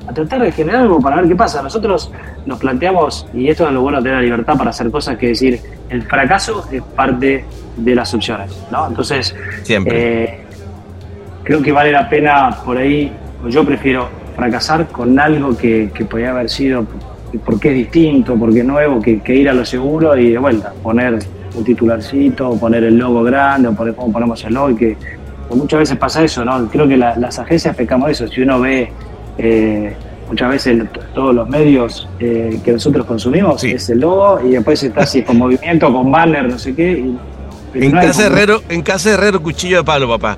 a tratar de generar algo para ver qué pasa. Nosotros nos planteamos, y esto es lo bueno de tener la libertad para hacer cosas, que decir, el fracaso es parte de las opciones, ¿no? Entonces, Siempre. Eh, creo que vale la pena por ahí, yo prefiero fracasar con algo que, que podía haber sido porque es distinto, porque es nuevo, que, ir a lo seguro y de vuelta, poner un titularcito, poner el logo grande, o poner cómo ponemos el logo, y que muchas veces pasa eso, ¿no? Creo que las agencias pecamos eso, si uno ve eh, muchas veces todos los medios eh, que nosotros consumimos es el logo y después está así con movimiento, con banner, no sé qué. en, casa Herrero, en casa Herrero, cuchillo de palo, papá.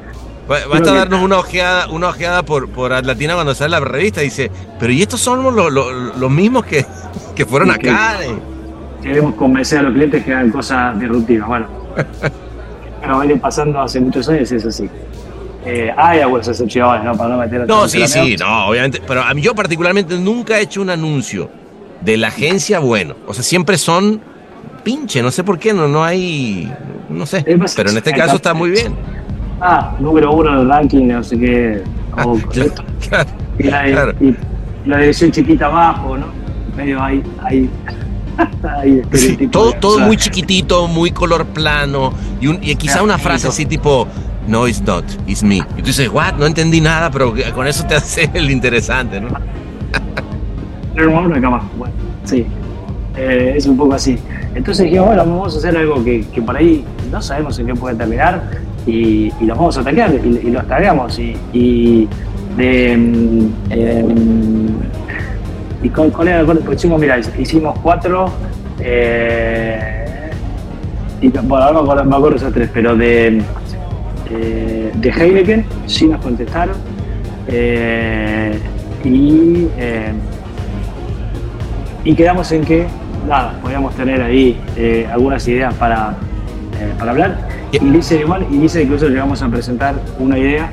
Basta darnos una ojeada, una ojeada por, por Atlatina cuando sale la revista dice, pero ¿y estos somos los, mismos que, que fueron acá? Queremos convencer a los clientes que hagan cosas disruptivas. Bueno, pero viene pasando hace muchos años y es así. eh, hay algunas excepciones, ¿no? Para no meter No, sí, sí, no, obviamente. Pero a mí yo particularmente nunca he hecho un anuncio de la agencia bueno. O sea, siempre son pinche, no sé por qué, no, no hay, no sé. Pero en este caso está muy bien. Ah, número uno en el ranking, no sé qué. y, la, y, la, dirección chiquita abajo, ¿no? Medio ahí, ahí. todo todo muy chiquitito, muy color plano y, un, y quizá una frase así tipo no, it's not, it's me. Y tú dices, what? No entendí nada, pero con eso te hace el interesante, ¿no? bueno, sí. Eh, es un poco así. Entonces dijimos, bueno, vamos a hacer algo que, que por ahí no sabemos en qué puede terminar y, los vamos a atacar y, los tagueamos. Y, y de. Eh, y con, pues hicimos, hicimos cuatro. Y, bueno, ahora me acuerdo, me tres, pero de eh, de Heineken, sí nos contestaron. Eh, y, eh, y quedamos en que, nada, podíamos tener ahí algunas ideas para, para hablar. Y dice igual, y dice incluso llegamos a presentar una idea.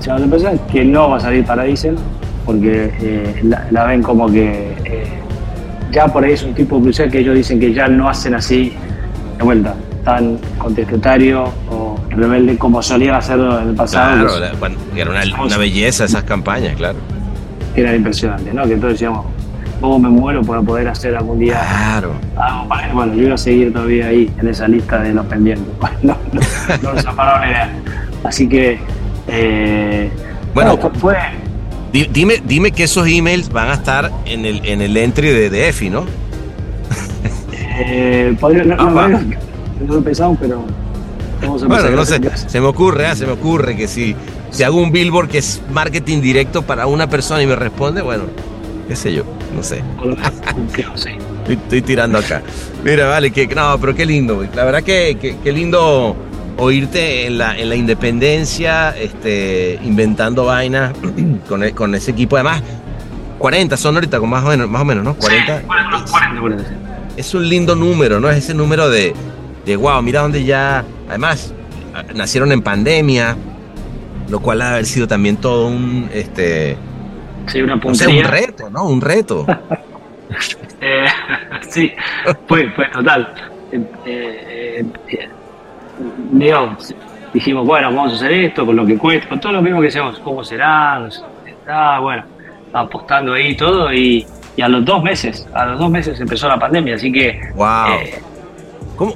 Se a que no va a salir para Diesel, porque la, ven como que ya por ahí es un tipo crucial que ellos dicen que ya no hacen así de vuelta tan contestatario o rebelde como solían hacerlo en el pasado. Claro, era una, belleza esas campañas, claro. Era impresionante, ¿no? Que entonces decíamos, ¿cómo me muero para poder hacer algún día claro. Bueno, yo iba a seguir todavía ahí en esa lista de los pendientes. no, no, no nos la idea. Así que, eh, bueno, fue... Dime, dime que esos emails van a estar en el, en el entry de, de EFI, ¿no? Eh, podría, no, no lo pensamos, pero vamos a Bueno, no sé, se me ocurre, ah, se me ocurre que si, si hago un billboard que es marketing directo para una persona y me responde, bueno, qué sé yo, no sé. estoy, tirando acá. Mira, vale, que no, pero qué lindo, la verdad que, qué lindo oírte en la, en la independencia, este, inventando vainas con, e, con ese equipo. Además, 40 son ahorita, con más o menos, más o menos ¿no? 40. 40, 40. Es un lindo número, ¿no? Es ese número de, de wow, mira dónde ya, además, nacieron en pandemia, lo cual ha haber sido también todo un, este, sí, una un reto, ¿no? Un reto. eh, sí, fue, fue total. Eh, eh, eh dijimos, bueno, vamos a hacer esto con lo que cuesta, con todo lo mismo que decíamos, ¿cómo será? Está, bueno, apostando ahí todo y, y, a los dos meses, a los dos meses empezó la pandemia, así que wow. Eh, ¿Cómo,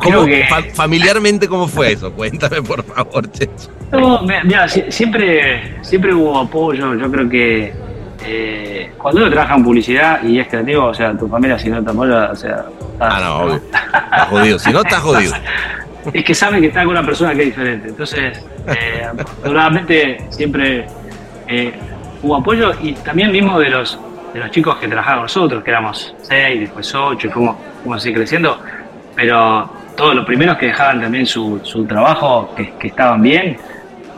familiarmente cómo fue eso? Cuéntame, por favor, Checho. No, mira, siempre, siempre hubo apoyo. Yo creo que eh, cuando uno trabaja en publicidad y es creativo, o sea, tu familia si no te apoya, o sea... ah, no, obvio. Está jodido. Si no, está jodido. es que sabe que está con una persona que es diferente. Entonces, eh, afortunadamente siempre eh, hubo apoyo y también mismo de los de los chicos que trabajaban con nosotros, que éramos seis, después ocho, y fuimos, fuimos así creciendo pero todos los primeros que dejaban también su, su trabajo, que, que, estaban bien,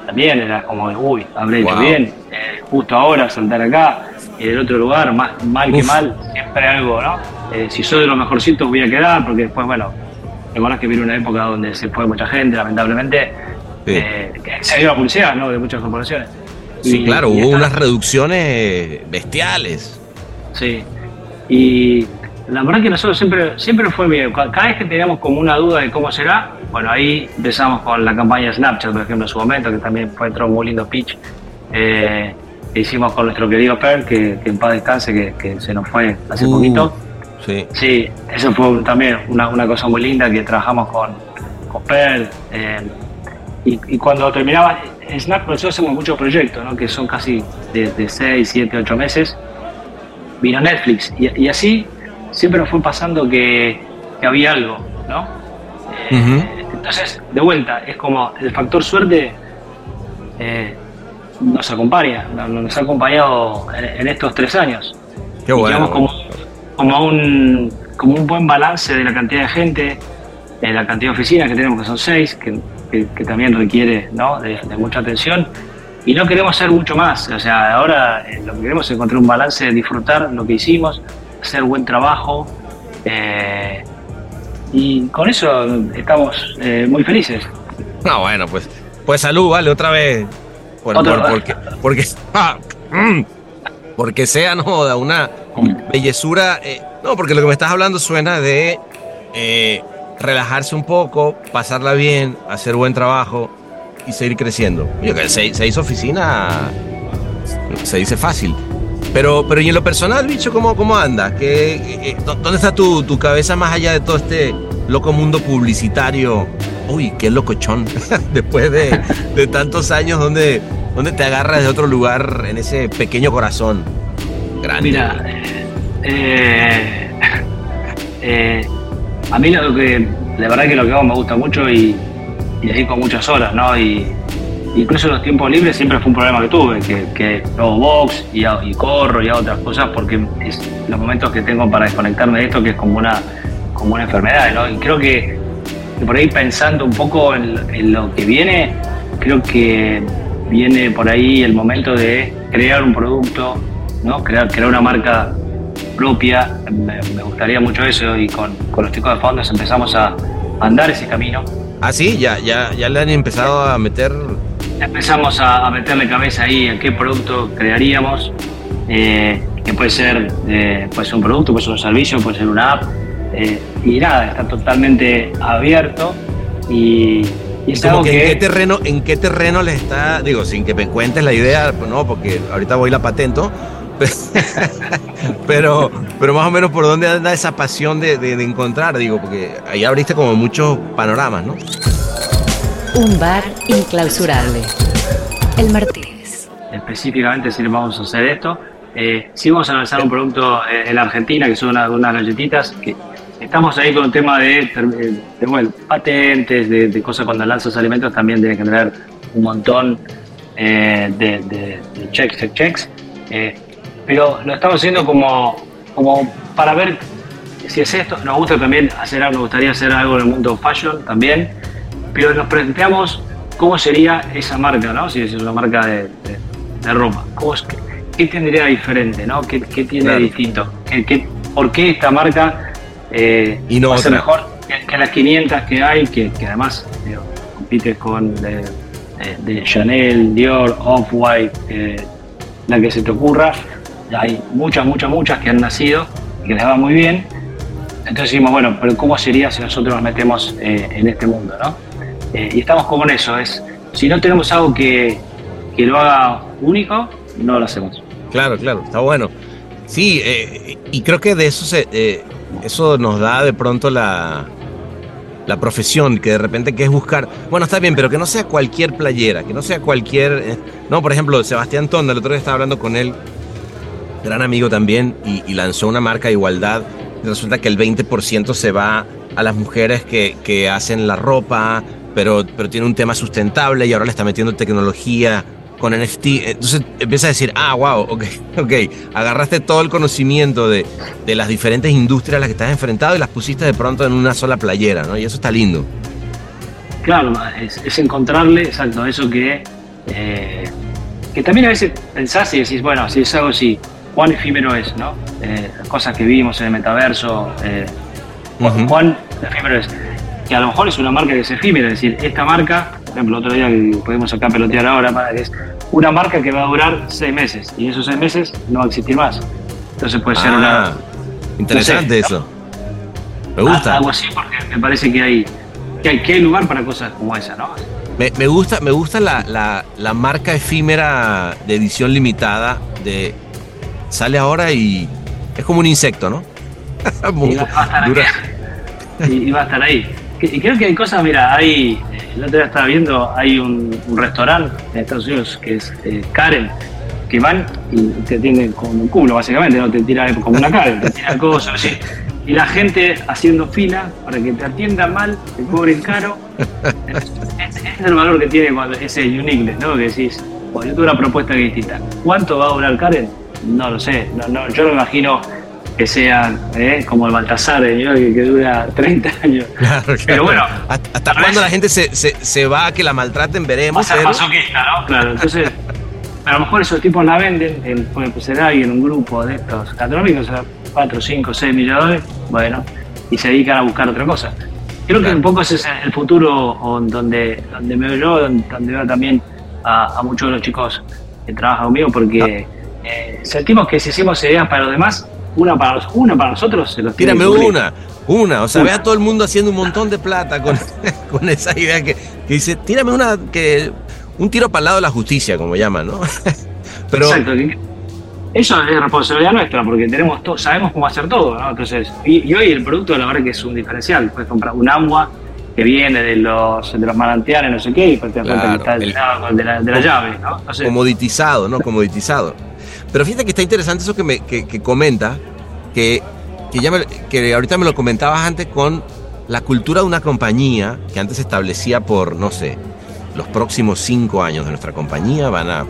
también era como de, uy, habré hecho bien, eh, justo ahora saltar acá, y del otro lugar, más mal que mal, siempre algo, ¿no? Eh, si soy de los mejorcitos voy a quedar, porque después, bueno, recordás que viene una época donde se fue mucha gente, lamentablemente, eh, se dio la publicidad, ¿no? De muchas corporaciones. Sí, claro, hubo unas reducciones bestiales. Sí, y la verdad que nosotros siempre, siempre fue bien. Cada vez que teníamos como una duda de cómo será, bueno, ahí empezamos con la campaña Snapchat, por ejemplo, en su momento, que también fue otro muy lindo pitch. Eh, hicimos con nuestro querido Per, que, en paz descanse, que, se nos fue hace uh, poquito. Sí. sí, eso fue también una, una cosa muy linda que trabajamos con, con Per. Eh, y, cuando terminaba Snap, nosotros hacemos muchos proyectos, ¿no? que son casi de, 6, 7, 8 meses. Vino Netflix y, y así siempre nos fue pasando que, había algo, ¿no? Eh, entonces, de vuelta, es como el factor suerte eh, nos acompaña, nos ha acompañado en, estos tres años. Qué bueno. como, como, un, como un buen balance de la cantidad de gente, de la cantidad de oficinas que tenemos, que son seis, que, también requiere ¿no? de, mucha atención. Y no queremos hacer mucho más, o sea, ahora eh, lo que queremos es encontrar un balance de disfrutar lo que hicimos, hacer buen trabajo. Eh, y con eso estamos eh, muy felices. No, bueno, pues Pues salud, vale, otra vez. Por, porque, porque, ah, mm, porque sea, no, da una bellezura. Eh, no, porque lo que me estás hablando suena de eh, relajarse un poco, pasarla bien, hacer buen trabajo y seguir creciendo. Yo que se, se hizo oficina, se dice fácil. Pero, pero y en lo personal, bicho, ¿cómo, cómo andas? ¿Qué, ¿Dónde está tu, tu cabeza más allá de todo este loco mundo publicitario? Uy, qué locochón. Después de, de, tantos años, ¿dónde, ¿dónde te agarras de otro lugar en ese pequeño corazón? Grande. Mira, eh, eh, a mí lo que, la verdad que lo que hago me gusta mucho y, y dedico muchas horas, ¿no? Y, incluso los tiempos libres siempre fue un problema que tuve, que, que hago box y, corro y hago otras cosas porque es los momentos que tengo para desconectarme de esto que es como una, como una enfermedad, ¿no? Y creo que, por ahí pensando un poco en, lo que viene, creo que viene por ahí el momento de crear un producto, ¿no? Crear, crear una marca propia, me, gustaría mucho eso y con, con los chicos de fondos empezamos a andar ese camino. Ah, sí, ya, ya, ya le han empezado a meter empezamos a, meterle cabeza ahí en qué producto crearíamos, eh, que puede ser, eh, puede ser un producto, puede ser un servicio, puede ser una app. Eh, y nada, está totalmente abierto y, y que, en qué terreno, en qué terreno le está, digo, sin que me cuentes la idea, pues no, porque ahorita voy la patento, pero, pero más o menos por dónde anda esa pasión de, de, de encontrar, digo, porque ahí abriste como muchos panoramas, ¿no? Un bar inclausurable. El Martínez. Específicamente si vamos a hacer esto. Eh, sí vamos a lanzar un producto eh, en la Argentina que son unas, galletitas que estamos ahí con el tema de, de, patentes, de, cosas cuando lanzas alimentos también tienen que tener un montón eh, de, checks, checks, checks. Eh, pero lo estamos haciendo como, como para ver si es esto. Nos gusta también hacer algo, nos gustaría hacer algo en el mundo fashion también pero nos planteamos cómo sería esa marca, ¿no? Si es una marca de, ropa. ¿Qué tendría diferente, ¿no? ¿Qué, tiene distinto? por qué esta marca eh, va a ser mejor que, las 500 que hay, que, además compite con de, Chanel, Dior, Off-White, la que se te ocurra. Hay muchas, muchas, muchas que han nacido y que les va muy bien. Entonces decimos, bueno, pero ¿cómo sería si nosotros nos metemos eh, en este mundo, no? Eh, y estamos como en eso, es si no tenemos algo que, que, lo haga único, no lo hacemos. Claro, claro, está bueno. Sí, eh, y creo que de eso se, eh, eso nos da de pronto la, la profesión, que de repente que es buscar, bueno, está bien, pero que no sea cualquier playera, que no sea cualquier, no, por ejemplo, Sebastián Tonda, el otro día estaba hablando con él, gran amigo también, y, lanzó una marca de igualdad, resulta que el 20% se va a las mujeres que, que hacen la ropa, pero, pero tiene un tema sustentable y ahora le está metiendo tecnología con NFT. Entonces empieza a decir, ah, wow, ok, ok, agarraste todo el conocimiento de, de las diferentes industrias a las que estás enfrentado y las pusiste de pronto en una sola playera, ¿no? Y eso está lindo. Claro, es, encontrarle, exacto, eso que, eh, que también a veces pensás y decís, bueno, si es algo así, cuán efímero es, ¿no? Eh, cosas que vimos en el metaverso, eh, cuán efímero es que a lo mejor es una marca que es efímera, es decir, esta marca, por ejemplo, otro día que podemos acá pelotear ahora, es una marca que va a durar seis meses y en esos seis meses no va a existir más. Entonces puede ser una... Ah, interesante eso. Me gusta. Algo así porque me parece que hay, que hay, que hay lugar para cosas como esa, ¿no? Me, me gusta, me gusta la, la, la, marca efímera de edición limitada de sale ahora y es como un insecto, ¿no? y, va a estar y va a estar ahí y creo que hay cosas, mira, hay, el otro día estaba viendo, hay un, restaurante en Estados Unidos que es eh, Karen, que van y te atienden como un culo, básicamente, no te tiran como una Karen, te tiran cosas así. Y la gente haciendo fila para que te atiendan mal, te cobren caro. Ese es el valor que tiene cuando ese uniqueness, ¿no? Que decís, bueno, yo tengo una propuesta que distinta. ¿Cuánto va a durar Karen? No lo sé, no, no, yo no imagino que sean ¿eh? como el Baltasar, que, dura 30 años. Pero bueno. ¿Hasta, cuándo la gente se, se, se, va a que la maltraten? Veremos. Pero... masoquista, ¿no? Claro, entonces. a lo mejor esos tipos la venden, en, puede ser alguien, un grupo de estos gastronómicos, 4, 5, 6 millones, bueno, y se dedican a buscar otra cosa. Creo que un poco ese es el futuro donde, donde me veo yo, donde, veo también a, muchos de los chicos que trabajan conmigo, porque eh, sentimos que si hacemos ideas para los demás, una para, una para nosotros se los Tírame una, una. O sea, ve a todo el mundo haciendo un montón de plata con, con esa idea que, dice, tírame una, que un tiro para el lado de la justicia, como llaman, ¿no? Pero, Exacto. Eso es responsabilidad nuestra, porque tenemos todo, sabemos cómo hacer todo, ¿no? Entonces, y, hoy el producto, la verdad que es un diferencial. Puedes comprar un agua que viene de los, de los manantiales, no sé qué, y te das cuenta que está de la, de la llave, ¿no? comoditizado, ¿no? Comoditizado. Pero fíjate que está interesante eso que, me, que, que comenta, que, que, ya que ahorita me lo comentabas antes con la cultura de una compañía que antes se establecía por, no sé, los próximos cinco años de nuestra compañía van a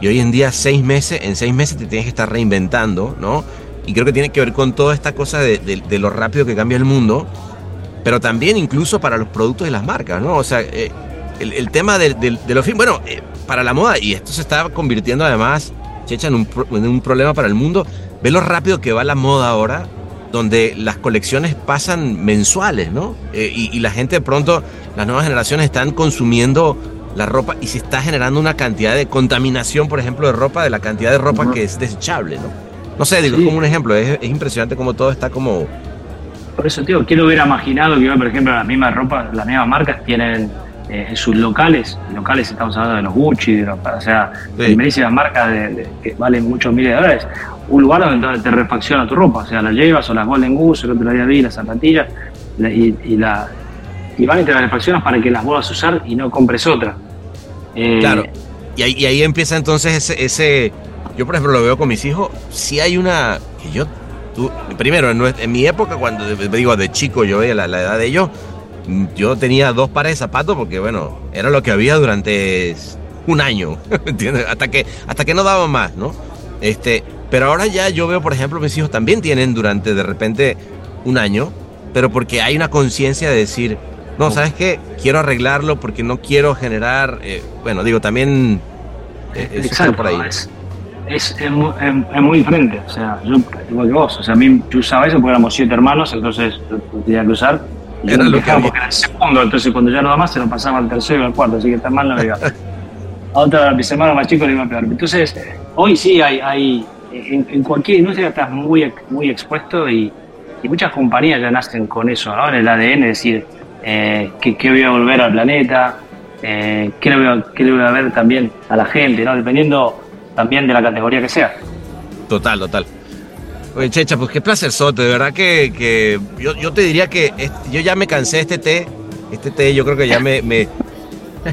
y hoy en día, seis meses, en seis meses te tienes que estar reinventando, ¿no? Y creo que tiene que ver con toda esta cosa de, lo rápido que cambia el mundo, pero también incluso para los productos y las marcas, ¿no? O sea, eh, el, tema de, los films, bueno, eh, para la moda, y esto se está convirtiendo además, Checha, en un, en un problema para el mundo, ve lo rápido que va la moda ahora, donde las colecciones pasan mensuales, ¿no? Eh, y, y, la gente de pronto, las nuevas generaciones están consumiendo la ropa y se está generando una cantidad de contaminación, por ejemplo, de ropa, de la cantidad de ropa que es desechable, ¿no? No sé, digo, es como un ejemplo, es, impresionante como todo está como... Por eso, tío, quiero hubiera imaginado que, por ejemplo, las mismas ropas, las mismas marcas tienen eh, sus locales, locales estamos hablando de los Gucci, de o sea, sí. marcas de, que valen muchos miles de dólares, un lugar donde te refacciona tu ropa, o sea, la llevas o las Golden Goose, el otro día vi las zapatillas, y, y, la, y van y te las refaccionas para que las vuelvas a usar y no compres otra. Eh, claro. Y ahí, y ahí, empieza entonces ese, ese, Yo, por ejemplo, lo veo con mis hijos. Si hay una. Que yo. primero, en, mi época, cuando digo de chico, yo veía la, edad de ellos, yo tenía dos pares de zapatos porque, bueno, era lo que había durante un año. ¿Entiendes? Hasta que, hasta que no daban más, ¿no? Este. Pero ahora ya yo veo, por ejemplo, mis hijos también tienen durante de repente un año, pero porque hay una conciencia de decir, no, ¿sabes qué? Quiero arreglarlo porque no quiero generar, eh, bueno, digo, también eh, Exacto, por ahí. Es, es, es, muy, diferente, o sea, yo igual que vos, o sea, a mí yo usaba eso porque éramos siete hermanos, entonces lo tenía que usar. Era lo que porque era el segundo, entonces cuando ya no da más se lo pasaba al tercero y al cuarto, así que tan mal no me iba. A otra, a mis hermanos más chicos le iba peor. Entonces, hoy sí hay, hay en, cualquier industria estás muy, muy expuesto y, y muchas compañías ya nacen con eso, ¿no? En el ADN, es decir, eh, qué, voy a volver al planeta, eh, qué, le voy a, qué, le voy a, ver también a la gente, ¿no? dependiendo también de la categoría que sea. Total, total. Oye, Checha, pues qué placer sote, de verdad que, que yo, yo, te diría que yo ya me cansé de este té, este té yo creo que ya me, me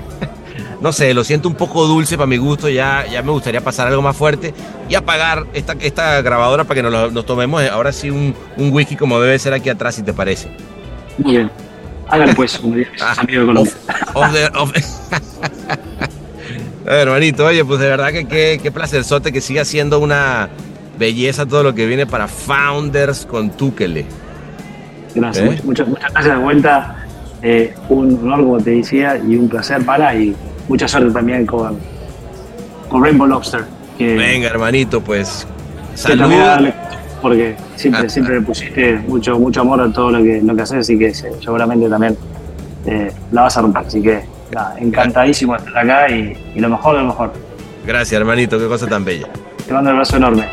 no sé, lo siento un poco dulce para mi gusto, ya, ya me gustaría pasar algo más fuerte y apagar esta, esta grabadora para que nos, nos tomemos ahora sí un, un whisky como debe ser aquí atrás, si te parece. Muy bien. Hágale pues, como ah, amigo de Colombia. hermanito, oye, pues de verdad que qué, qué placerzote que siga siendo una belleza todo lo que viene para Founders con Tukele. Gracias, ¿Eh? muchas, muchas gracias de vuelta. Eh, un honor, como te decía, y un placer para, y mucha suerte también con, con Rainbow Lobster. Venga, hermanito, pues saludos porque siempre, ah, siempre le pusiste mucho, mucho amor a todo lo que, lo que haces, así que seguramente también eh, la vas a romper. Así que encantadísimo de estar acá y, y, lo mejor de lo mejor. Gracias, hermanito, qué cosa tan bella. Te mando un abrazo enorme.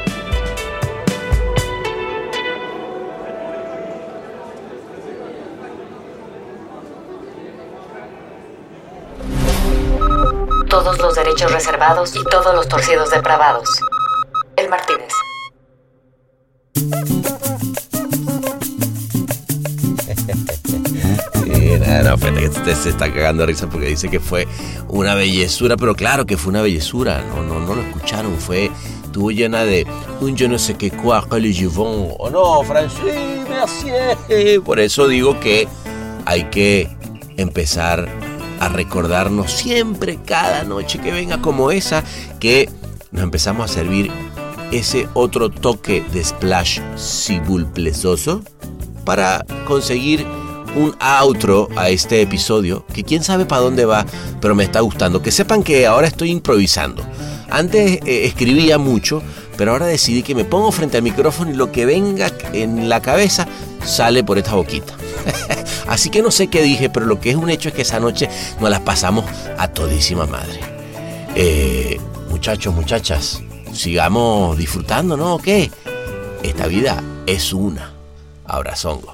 Reservados y todos los torcidos depravados. El Martínez. no, que usted se está cagando de risa porque dice que fue una bellezura, pero claro que fue una bellezura, no, no, no lo escucharon, fue, tuvo llena de un yo no sé qué quoi, le o oh no, Francis, merci. Por eso digo que hay que empezar a recordarnos siempre, cada noche que venga como esa, que nos empezamos a servir ese otro toque de splash sibulplesoso para conseguir un outro a este episodio que quién sabe para dónde va, pero me está gustando. Que sepan que ahora estoy improvisando. Antes eh, escribía mucho, pero ahora decidí que me pongo frente al micrófono y lo que venga en la cabeza sale por esta boquita. Así que no sé qué dije, pero lo que es un hecho es que esa noche nos las pasamos a todísima madre. Eh, muchachos, muchachas, sigamos disfrutando, ¿no? ¿O qué? Esta vida es una. Abrazongo.